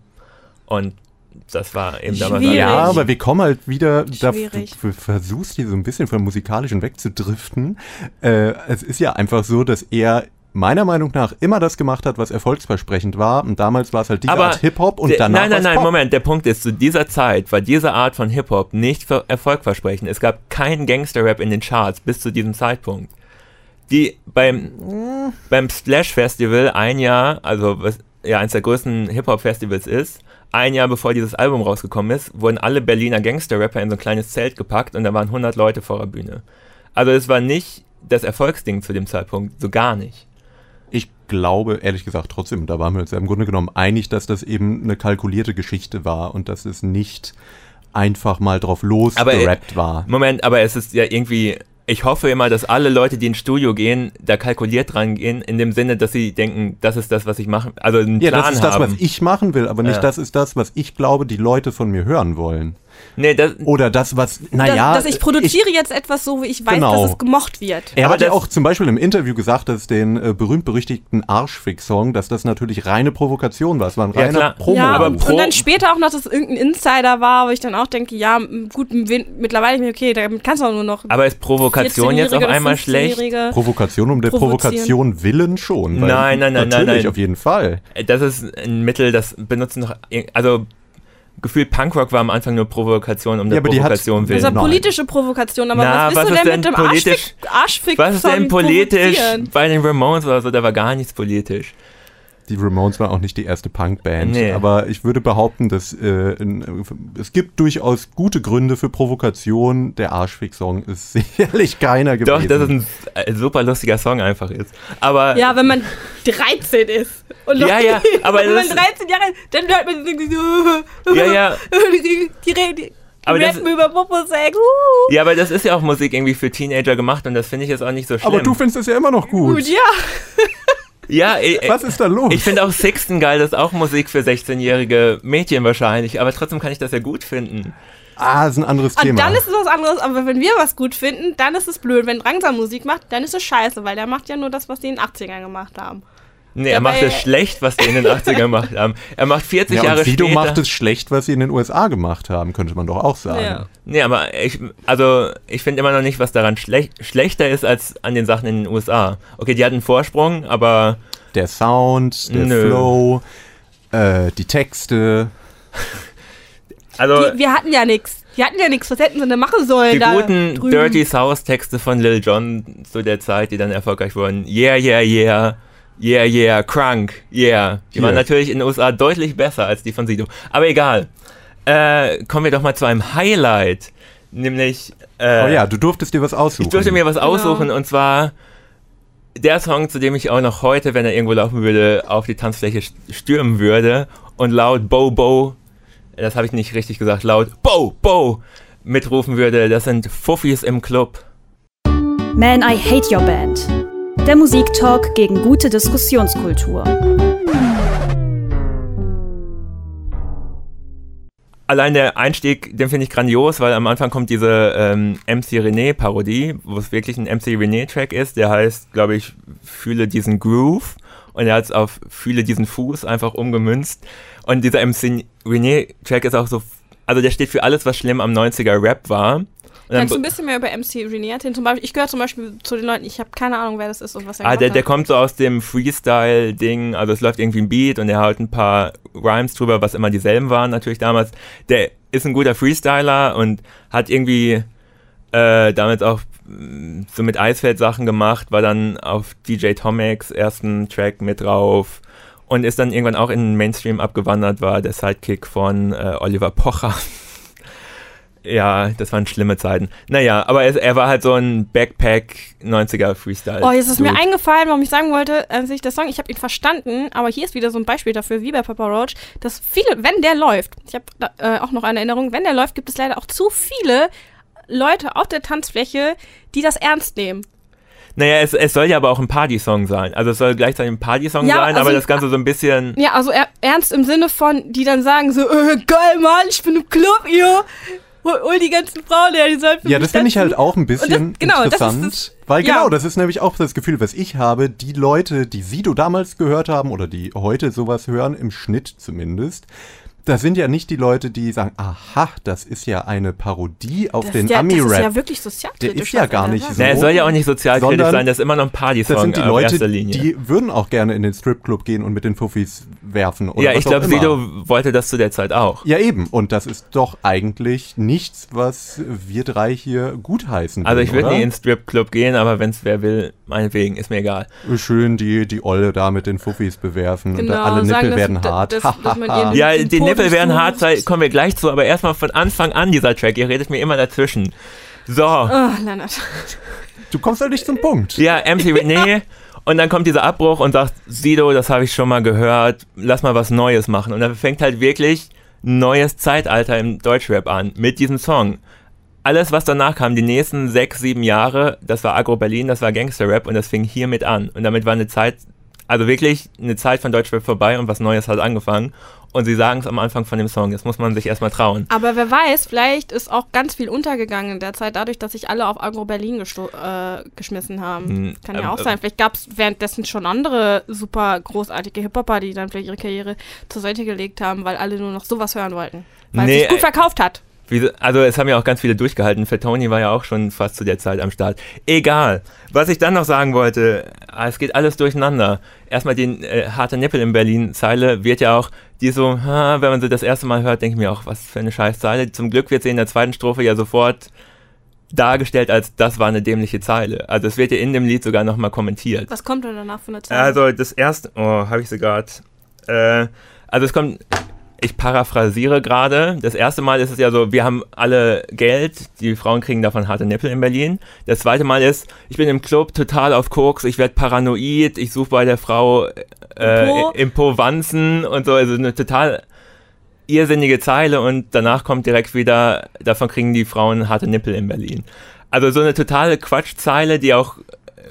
Und das war eben damals Schwierig. Ja, aber wir kommen halt wieder, da, du, versuchst hier so ein bisschen vom Musikalischen wegzudriften. Äh, es ist ja einfach so, dass er meiner Meinung nach immer das gemacht hat, was erfolgsversprechend war. Und damals war es halt diese Aber Art Hip-Hop und danach Nein, nein, nein, Pop. Moment. Der Punkt ist, zu dieser Zeit war diese Art von Hip-Hop nicht für Erfolg versprechend. Es gab keinen Gangster-Rap in den Charts bis zu diesem Zeitpunkt. Die beim, beim Splash Festival ein Jahr, also was ja eines der größten Hip-Hop-Festivals ist, ein Jahr bevor dieses Album rausgekommen ist, wurden alle Berliner Gangster-Rapper in so ein kleines Zelt gepackt und da waren 100 Leute vor der Bühne. Also es war nicht das Erfolgsding zu dem Zeitpunkt, so gar nicht. Ich glaube, ehrlich gesagt, trotzdem, da waren wir uns ja im Grunde genommen einig, dass das eben eine kalkulierte Geschichte war und dass es nicht einfach mal drauf äh, losgerappt war. Moment, aber es ist ja irgendwie. Ich hoffe immer, dass alle Leute, die ins Studio gehen, da kalkuliert dran gehen, in dem Sinne, dass sie denken, das ist das, was ich mache. Also einen Ja, Plan das ist das, haben. was ich machen will, aber nicht Ja. das ist das, was ich glaube, die Leute von mir hören wollen. Nee, das, Oder das, was, naja. dass, dass ich produziere jetzt etwas so, wie ich weiß, Genau. dass es gemocht wird. Er Aber hat ja auch zum Beispiel im Interview gesagt, dass den äh, berühmt-berüchtigten Arschfix-Song, dass das natürlich reine Provokation war. Es war ein Ja, reiner klar. promo Ja, aber und, pro- und dann später auch noch, dass es irgendein Insider war, wo ich dann auch denke, ja, gut, mittlerweile bin ich okay, damit kannst du auch nur noch. aber ist Provokation jetzt auf 14-Jährige oder einmal schlecht? 15-Jährige. Provokation um der. Provokation willen schon. weil Nein, nein, nein, nein, Natürlich, nein. auf jeden Fall. Das ist ein Mittel, das benutzen noch. Also, gefühlt Punkrock war am Anfang nur Provokation um Ja, der hat- Provokation Das willen. ist ja Nein. politische Provokation, aber Na, was willst was du ist denn denn mit dem politisch- Arschfick, Arschfick Was ist denn politisch bei den Ramones oder so? Da war gar nichts politisch. Die Ramones waren auch nicht die erste Punkband, Nee. aber ich würde behaupten, dass äh, in, es gibt durchaus gute Gründe für Provokation. Der Arschfix-Song ist *laughs* sicherlich keiner gewesen. Doch, dass es ein super lustiger Song einfach ist. Aber Ja, wenn man 13 ist. Und Ja, ja, aber wenn man das- 13 Jahre dann hört man so. Ja, ja. Die, die, Aber das- rappen über Popo-Sex. Uh, Ja, aber das ist ja auch Musik irgendwie für Teenager gemacht und das finde ich jetzt auch nicht so schlimm. aber du findest es ja immer noch gut. gut, ja. *laughs* ja, ich, Was ist da los? ich finde auch Sixten geil, das ist auch Musik für 16-jährige Mädchen wahrscheinlich, aber trotzdem kann ich das ja gut finden. ah, ist ein anderes Und Thema. dann ist es was anderes, aber wenn wir was gut finden, dann ist es blöd. Wenn Drangsal Musik macht, dann ist es scheiße, weil der macht ja nur das, was die in den 80ern gemacht haben. Nee, er macht es schlecht, was die in den 80ern gemacht haben. Er macht 40 ja, Jahre Sido später. macht es schlecht, was sie in den USA gemacht haben, könnte man doch auch sagen. Ja. Nee, aber ich, also ich finde immer noch nicht, was daran schlech schlechter ist als an den Sachen in den USA. Okay, die hatten einen Vorsprung, aber Der Sound, der Nö. Flow, äh, die Texte. also Die, wir hatten ja nichts. Die hatten ja nichts. Was hätten sie denn machen sollen die da guten drüben? Dirty South Texte von Lil Jon zu der Zeit, die dann erfolgreich wurden. Yeah, yeah, yeah. Yeah, yeah, crunk, yeah. Die waren Yeah. natürlich in den USA deutlich besser als die von Sido. Aber egal. Äh, kommen wir doch mal zu einem Highlight. Nämlich. Äh, oh ja, du durftest dir was aussuchen. Ich durfte mir was Genau. aussuchen und zwar der Song, zu dem ich auch noch heute, wenn er irgendwo laufen würde, auf die Tanzfläche st- stürmen würde und laut Bo Bo, das habe ich nicht richtig gesagt, laut Bo Bo mitrufen würde. Das sind Fuffis im Club. Man, I Hate Your Band. Der Musiktalk gegen gute Diskussionskultur. Allein der Einstieg, den finde ich grandios, weil am Anfang kommt diese ähm, MC René-Parodie, wo es wirklich ein MC René-Track ist, der heißt, glaube ich, Fühle diesen Groove. und er hat es auf Fühle diesen Fuß einfach umgemünzt. Und dieser MC René-Track ist auch so, also der steht für alles, was schlimm am 90er Rap war. Kannst du ein bisschen mehr über MC erzählen? Zum Beispiel, ich gehöre zum Beispiel zu den Leuten, ich habe keine Ahnung, wer das ist und was er Ah, der, der kommt so aus dem Freestyle-Ding, also es läuft irgendwie ein Beat und er haut ein paar Rhymes drüber, was immer dieselben waren natürlich damals. Der ist ein guter Freestyler und hat irgendwie äh, damit auch mh, so mit Eisfeld Sachen gemacht, war dann auf DJ Tomex ersten Track mit drauf und ist dann irgendwann auch in den Mainstream abgewandert, war der Sidekick von äh, Oliver Pocher. *laughs* Ja, das waren schlimme Zeiten. Naja, aber er, er war halt so ein Backpack 90er Freestyle. Oh, jetzt ist mir eingefallen, warum ich sagen wollte, als ich das Song, ich habe ihn verstanden, aber hier ist wieder so ein Beispiel dafür, wie bei Papa Roach, dass viele, wenn der läuft, ich habe äh, auch noch eine Erinnerung, wenn der läuft, gibt es leider auch zu viele Leute auf der Tanzfläche, die das ernst nehmen. Naja, es, es soll ja aber auch ein Party-Song sein. Also es soll gleichzeitig ein Party-Song Ja, sein, aber also- das Ganze so ein bisschen. Ja, also er, ernst im Sinne von, die dann sagen so, äh, geil, Mann, ich bin im Club, yo. Hol, die ganzen Frauen her, die sollen für Ja, das finde ich halt auch ein bisschen das- genau, das ist interessant. das- weil ja. genau, das ist nämlich auch das Gefühl, was ich habe. Die Leute, die Sido damals gehört haben oder die heute sowas hören, im Schnitt zumindest, das sind ja nicht die Leute, die sagen, aha, das ist ja eine Parodie auf das, den ja, das ist Ami-Rap. ja wirklich sozialkritisch. Der ist ja gar nicht so. Na, es soll ja auch nicht sozialkritisch sein, das ist immer noch ein Party-Song das sind die in Leute, die würden auch gerne in den Stripclub gehen und mit den Fuffis werfen. Oder ja, ich glaube. Sido wollte das zu der Zeit auch. Ja, eben. Und das ist doch eigentlich nichts, was wir drei hier gutheißen Also ich würde nie ins Stripclub gehen, aber wenn es wer will, meinetwegen, ist mir egal. Schön die, die Olle da mit den Fuffis bewerfen Genau, und alle Nippel sagen, werden dass- *laughs* hart. man ihren- Ja, den werden durchsucht. hart, kommen wir gleich zu, aber erstmal von Anfang an dieser Track, ihr redet mir immer dazwischen. So, Oh, Leonard. Du kommst halt nicht zum Punkt. ja, MC René. *laughs* Und dann kommt dieser Abbruch und sagt, Sido, das habe ich schon mal gehört, lass mal was Neues machen. Und dann fängt halt wirklich ein neues Zeitalter im Deutschrap an mit diesem Song. Alles, was danach kam, die nächsten sechs, sieben Jahre, das war Agro Berlin, das war Gangsterrap und das fing hiermit an. Und damit war eine Zeit, also wirklich eine Zeit von Deutschrap vorbei und was Neues hat angefangen. Und sie sagen es am Anfang von dem Song, das muss man sich erstmal trauen. Aber wer weiß, vielleicht ist auch ganz viel untergegangen in der Zeit, dadurch, dass sich alle auf Agro Berlin äh, geschmissen haben. Hm, Kann ja ähm, auch sein. Vielleicht gab es währenddessen schon andere super großartige Hip-Hopper, die dann vielleicht ihre Karriere zur Seite gelegt haben, weil alle nur noch sowas hören wollten. Weil Nee, es sich gut äh, verkauft hat. Wie, also es haben ja auch ganz viele durchgehalten. Für Tony war ja auch schon fast zu der Zeit am Start. Egal. Was ich dann noch sagen wollte, ah, es geht alles durcheinander. Erstmal die äh, harte Nippel in Berlin-Zeile wird ja auch, die so, ha, wenn man sie das erste Mal hört, denke ich mir auch, was für eine scheiß Zeile. Zum Glück wird sie in der zweiten Strophe ja sofort dargestellt als, das war eine dämliche Zeile. Also es wird ja in dem Lied sogar nochmal kommentiert. Was kommt denn danach von der Zeit? Also das erste, oh, habe ich sie gerade. Äh, also es kommt, ich paraphrasiere gerade. Das erste Mal ist es ja so, wir haben alle Geld, die Frauen kriegen davon harte Nippel in Berlin. Das zweite Mal ist, ich bin im Club total auf Koks, ich werde paranoid, ich suche bei der Frau äh, Po. im Po Wanzen und so, also eine total irrsinnige Zeile und danach kommt direkt wieder, davon kriegen die Frauen harte Nippel in Berlin. Also so eine totale Quatschzeile, die auch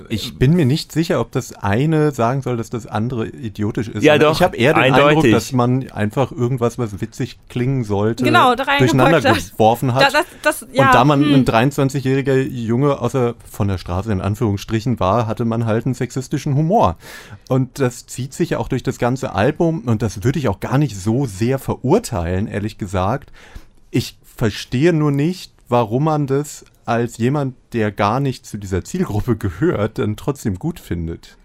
Ich bin mir nicht sicher, ob das eine sagen soll, dass das andere idiotisch ist. Ja, Aber doch, Ich habe eher den eindeutig. Eindruck, dass man einfach irgendwas, was witzig klingen sollte, Genau, durcheinander hat. geworfen hat. Da- das, das, ja, und da man hm. ein 23-jähriger Junge außer von der Straße in Anführungsstrichen war, hatte man halt einen sexistischen Humor. Und das zieht sich ja auch durch das ganze Album und das würde ich auch gar nicht so sehr verurteilen, ehrlich gesagt. Ich verstehe nur nicht, warum man das als jemand, der gar nicht zu dieser Zielgruppe gehört, dann trotzdem gut findet.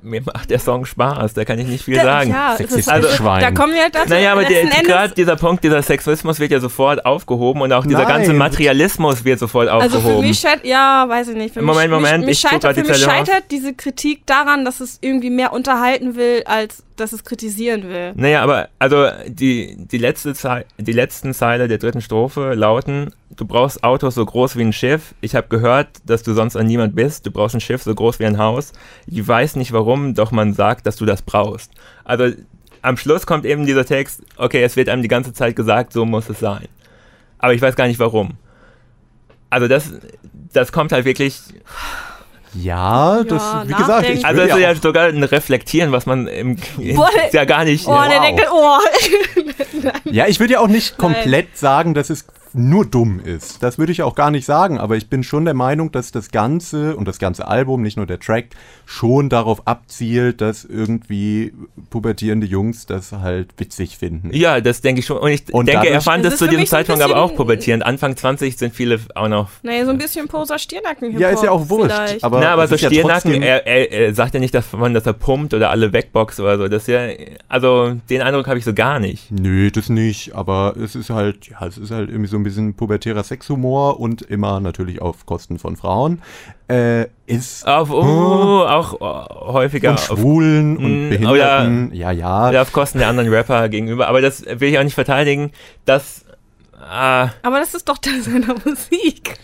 mir macht der Song Spaß, da kann ich nicht viel Da- sagen. Ja, ist, also, Schwein. Da kommen wir halt dazu. Naja, aber gerade dieser Punkt, dieser Sexismus wird ja sofort aufgehoben und auch dieser Nein. ganze Materialismus wird sofort Also aufgehoben. für mich scheitert, ja, weiß ich nicht. Für Moment, mich, Moment, mich, mich scheitert, für die mich scheitert diese Kritik daran, dass es irgendwie mehr unterhalten will, als dass es kritisieren will. Naja, aber also die, die, letzte Zei die letzten Zeile der dritten Strophe lauten, du brauchst Autos so groß wie ein Schiff. Ich habe gehört, dass du sonst an niemand bist. Du brauchst ein Schiff so groß wie ein Haus. Ich weiß nicht warum, doch man sagt, dass du das brauchst. Also am Schluss kommt eben dieser Text, okay, es wird einem die ganze Zeit gesagt, so muss es sein. Aber ich weiß gar nicht warum. Also das, das kommt halt wirklich, Ja, das, wie gesagt, ich also ist ja ja sogar ein Reflektieren, was man im, Boah, ja gar nicht. Oh, der Wow. denkt, oh. *laughs* Ja, ich würde ja auch nicht komplett sagen, dass es nur dumm ist. Das würde ich auch gar nicht sagen, aber ich bin schon der Meinung, dass das Ganze und das ganze Album, nicht nur der Track, schon darauf abzielt, dass irgendwie pubertierende Jungs das halt witzig finden. Ja, das denke ich schon. Und ich Und denke, er fand ist zu diesem Zeitpunkt aber auch pubertierend. Anfang 20 sind viele auch noch. Nee, so ein bisschen Poser Stirnacken Ja, ist ja auch wurscht. vielleicht. Aber Na, aber so ja Stirnacken, trotzdem- er, er, er sagt ja nicht, dass man, dass er pumpt oder alle wegboxt oder so. Das ist ja, also den Eindruck habe ich so gar nicht. Nö, das nicht, aber es ist halt, ja, es ist halt irgendwie so ein bisschen pubertärer Sexhumor und immer natürlich auf Kosten von Frauen. Äh, ist Auf, oh, auch oh, häufiger und auf, Schwulen und Mm, Behinderten, ja, ja. oder auf Kosten der anderen Rapper gegenüber. Aber das will ich auch nicht verteidigen. Das, ah, Aber das ist doch Teil seiner Musik.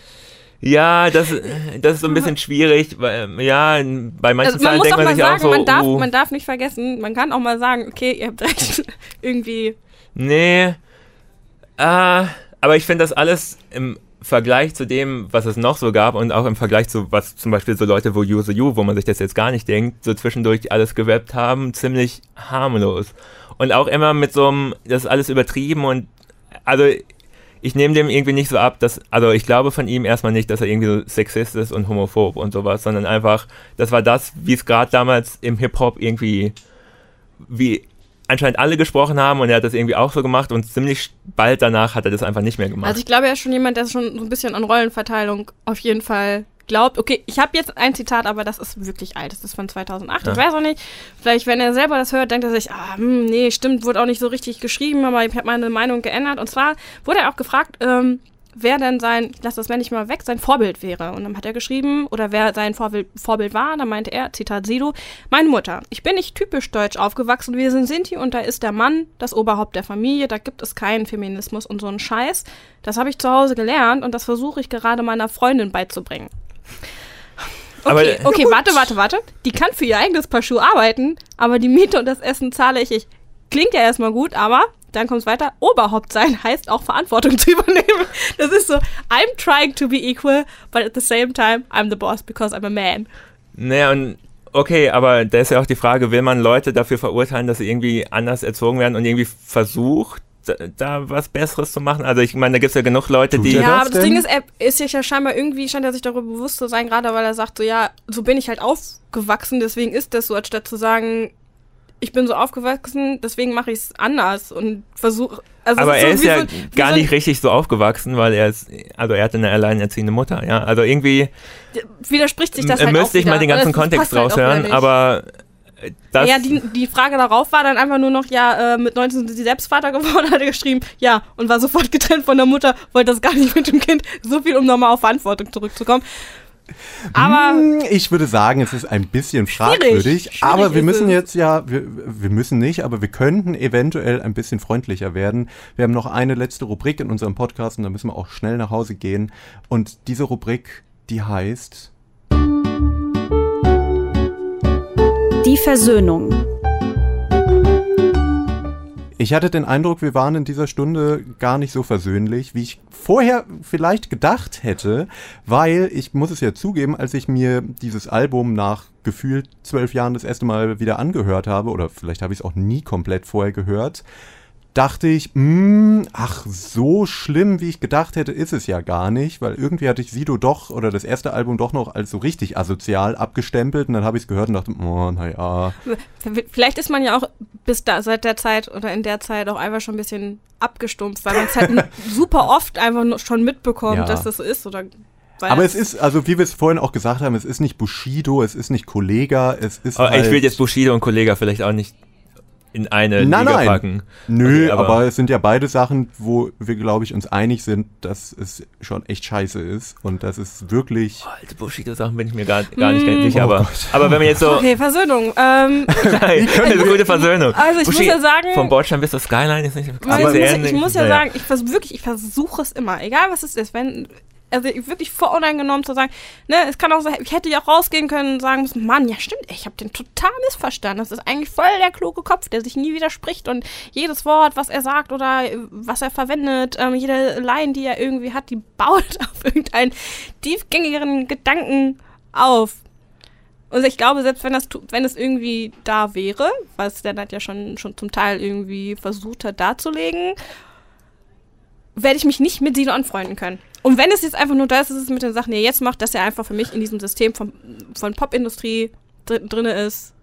ja, das, das ist so ein bisschen schwierig. Weil, ja, bei manchen Also man Zahlen muss denkt auch man mal sich auch sagen, so, man, darf, uh, man darf nicht vergessen, man kann auch mal sagen, okay, ihr habt recht, *laughs* irgendwie. Nee. Ah, aber ich finde das alles im Vergleich zu dem, was es noch so gab und auch im Vergleich zu was zum Beispiel so Leute, wo You So You, wo man sich das jetzt gar nicht denkt, so zwischendurch alles gewappt haben, ziemlich harmlos. Und auch immer mit so einem, das ist alles übertrieben und also ich nehme dem irgendwie nicht so ab, dass, also ich glaube von ihm erstmal nicht, dass er irgendwie so sexist ist und homophob und sowas, sondern einfach, das war das, wie es gerade damals im Hip-Hop irgendwie, wie anscheinend alle gesprochen haben und er hat das irgendwie auch so gemacht und ziemlich bald danach hat er das einfach nicht mehr gemacht. Also ich glaube, er ist schon jemand, der schon so ein bisschen an Rollenverteilung auf jeden Fall glaubt. Okay, ich habe jetzt ein Zitat, aber das ist wirklich alt. Das ist von 2008. Ich Ja. weiß auch nicht. Vielleicht, wenn er selber das hört, denkt er sich, ah, hm, nee, stimmt, wurde auch nicht so richtig geschrieben, aber ich habe meine Meinung geändert. Und zwar wurde er auch gefragt, ähm, wer denn sein, ich lasse das wenn nicht mal weg, sein Vorbild wäre. Und dann hat er geschrieben, oder wer sein Vorbild, Vorbild war, dann meinte er, Zitat Sido, meine Mutter, ich bin nicht typisch deutsch aufgewachsen, wir sind Sinti und da ist der Mann das Oberhaupt der Familie, da gibt es keinen Feminismus und so einen Scheiß. Das habe ich zu Hause gelernt und das versuche ich gerade meiner Freundin beizubringen. Aber- Okay, *laughs* okay, warte, warte, warte. Die kann für ihr eigenes Paar Schuhe arbeiten, aber die Miete und das Essen zahle ich. ich. Klingt ja erstmal gut, aber dann kommt es weiter. Oberhaupt sein heißt auch Verantwortung *laughs* zu übernehmen. Das ist so, I'm trying to be equal, but at the same time, I'm the boss because I'm a man. Naja, und okay, aber da ist ja auch die Frage, will man Leute dafür verurteilen, dass sie irgendwie anders erzogen werden und irgendwie versucht, da, was Besseres zu machen? Also ich meine, da gibt es ja genug Leute, Tut die... Ja, aber das denn? Ding ist, er ist sich ja scheinbar irgendwie, scheint er sich darüber bewusst zu sein, gerade weil er sagt, so ja, so bin ich halt aufgewachsen, deswegen ist das so, anstatt zu sagen, ich bin so aufgewachsen, deswegen mache ich es anders und versuche. Also aber er so ist ja so, gar so, nicht richtig so aufgewachsen, weil er ist, also er hatte eine alleinerziehende Mutter, ja. Also irgendwie Widerspricht sich das halt müsste ich mal den ganzen das Kontext halt raushören, nicht. aber äh, das... ja, die, die Frage darauf war dann einfach nur noch, ja, äh, mit 19 sind sie selbst Vater geworden, *laughs* hat er geschrieben, ja, und war sofort getrennt von der Mutter, wollte das gar nicht mit dem Kind. So viel, um nochmal auf Verantwortung zurückzukommen. *laughs* Aber Hm, Ich würde sagen, es ist ein bisschen fragwürdig, Schwierig aber wir müssen es. jetzt ja, wir, wir müssen nicht, aber wir könnten eventuell ein bisschen freundlicher werden. Wir haben noch eine letzte Rubrik in unserem Podcast und da müssen wir auch schnell nach Hause gehen. Und diese Rubrik, die heißt Die Versöhnung. Ich hatte den Eindruck, wir waren in dieser Stunde gar nicht so versöhnlich, wie ich vorher vielleicht gedacht hätte, weil ich muss es ja zugeben, als ich mir dieses Album nach gefühlt zwölf Jahren das erste Mal wieder angehört habe, oder vielleicht habe ich es auch nie komplett vorher gehört, dachte ich, mh, ach, so schlimm, wie ich gedacht hätte, ist es ja gar nicht, weil irgendwie hatte ich Sido doch, oder das erste Album doch noch als so richtig asozial abgestempelt und dann habe ich es gehört und dachte, oh, naja, vielleicht ist man ja auch bis da, seit der Zeit oder in der Zeit auch einfach schon ein bisschen abgestumpft, weil man es halt *laughs* super oft einfach nur schon mitbekommt, Ja. dass das so ist. Oder weil Aber es ist, also wie wir es vorhin auch gesagt haben, es ist nicht Bushido, es ist nicht Kollega, es ist aber halt, ich will jetzt Bushido und Kollega vielleicht auch nicht in eine Nein, Liga nein. packen. Nö, Okay, aber, aber- es sind ja beide Sachen, wo wir, glaube ich, uns einig sind, dass es schon echt scheiße ist und dass es wirklich... Oh, alte Bushido-Sachen bin ich mir gar, gar nicht ganz Mm. sicher, Oh aber, Gott. aber wenn wir jetzt so... Okay, Versöhnung. Ähm, *laughs* Nein, *laughs* eine gute Versöhnung. also ich muss Bushido- ja sagen, Von Bordstein bis zur Skyline ist nicht... Aber ich, muss, ich muss ja naja. sagen, ich vers wirklich, ich versuche es immer, egal was es ist, wenn also ich wirklich unangenommen zu sagen, ne, es kann auch sein, ich hätte ja auch rausgehen können und sagen müssen, Mann, ja stimmt, ich habe den total missverstanden. Das ist eigentlich voll der kluge Kopf, der sich nie widerspricht und jedes Wort, was er sagt oder äh, was er verwendet, ähm, jede Line, die er irgendwie hat, die baut *laughs* auf irgendeinen tiefgängigeren Gedanken auf. Und ich glaube, selbst wenn das wenn es irgendwie da wäre, was der hat ja schon, schon zum Teil irgendwie versucht hat darzulegen, werde ich mich nicht mit Sido anfreunden können. Und wenn es jetzt einfach nur das ist, es mit den Sachen, die er jetzt macht, dass er einfach für mich in diesem System von, von Popindustrie dr drin ist.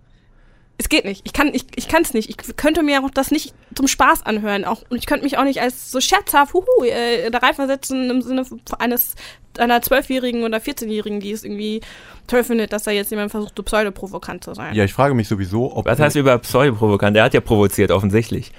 Es geht nicht. Ich kann ich, ich es nicht. Ich könnte mir auch das nicht zum Spaß anhören. Auch, und ich könnte mich auch nicht als so scherzhaft huhu, äh, da reinversetzen im Sinne eines einer Zwölfjährigen oder 14-Jährigen, die es irgendwie toll findet, dass da jetzt jemand versucht, so pseudoprovokant zu sein. Ja, ich frage mich sowieso, ob. Was heißt über pseudoprovokant? Er hat ja provoziert, offensichtlich.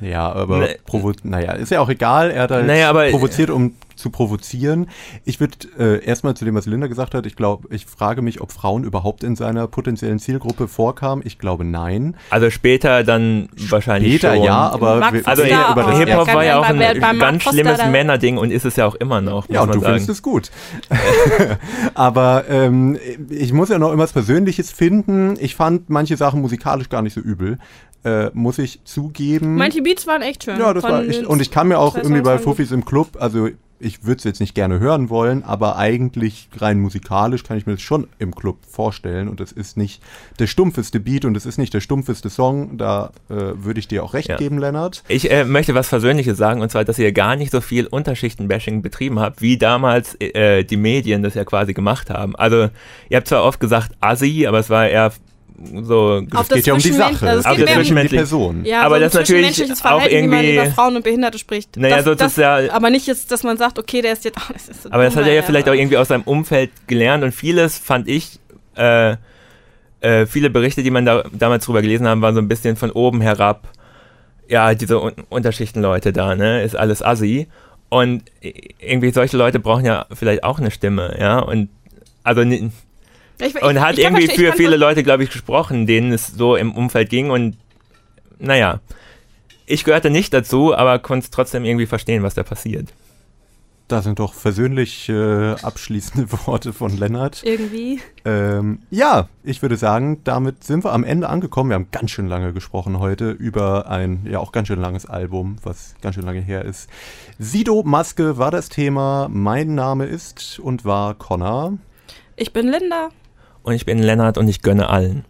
Ja, aber ne, provo naja, ist ja auch egal. Er hat halt naja, aber, provoziert, um zu provozieren. Ich würde äh, erstmal zu dem, was Linda gesagt hat, ich glaube, ich frage mich, ob Frauen überhaupt in seiner potenziellen Zielgruppe vorkamen. Ich glaube nein. Also später dann wahrscheinlich Später schon. ja, aber wir, also ja, über das Hip-Hop war ja auch ein ganz schlimmes Männerding und ist es ja auch immer noch. Ja, und du sagen. findest es gut. *laughs* aber ähm, ich muss ja noch irgendwas Persönliches finden. Ich fand manche Sachen musikalisch gar nicht so übel äh, muss ich zugeben. Manche Beats waren echt schön. Ja, das war echt. Und ich kann mir auch irgendwie bei Fuffis im Club, also ich würde es jetzt nicht gerne hören wollen, aber eigentlich rein musikalisch kann ich mir das schon im Club vorstellen. Und es ist nicht der stumpfeste Beat und es ist nicht der stumpfeste Song. Da äh, würde ich dir auch recht ja. geben, Lennart. Ich äh, möchte was Versöhnliches sagen, und zwar, dass ihr gar nicht so viel Unterschichten-Bashing betrieben habt, wie damals äh, die Medien das ja quasi gemacht haben. Also, ihr habt zwar oft gesagt Assi, aber es war eher so es geht ja um die Sache, also es geht um die Person. Ja, aber so das natürlich auch irgendwie wie man über Frauen und Behinderte spricht. Naja, das, so das, ja, aber nicht jetzt, dass man sagt, okay, der ist jetzt. Oh, *laughs* das ist so aber das hat er ja vielleicht auch irgendwie aus seinem Umfeld gelernt und vieles fand ich. Äh, äh, viele Berichte, die man da damals drüber gelesen haben, waren so ein bisschen von oben herab. Ja, diese Un Unterschichtenleute da, ne, ist alles assi. Und irgendwie solche Leute brauchen ja vielleicht auch eine Stimme, ja. Und also ich, ich, und hat irgendwie für viele Leute, glaube ich, gesprochen, denen es so im Umfeld ging. Und naja, ich gehörte nicht dazu, aber konnte es trotzdem irgendwie verstehen, was da passiert. Da sind doch versöhnlich äh, abschließende *laughs* Worte von Lennart. Irgendwie. Ähm, ja, ich würde sagen, damit sind wir am Ende angekommen. Wir haben ganz schön lange gesprochen heute über ein ja auch ganz schön langes Album, was ganz schön lange her ist. Sido Maske war das Thema. Mein Name ist und war Connor. Ich bin Linda. Und ich bin Lennart und ich gönne allen.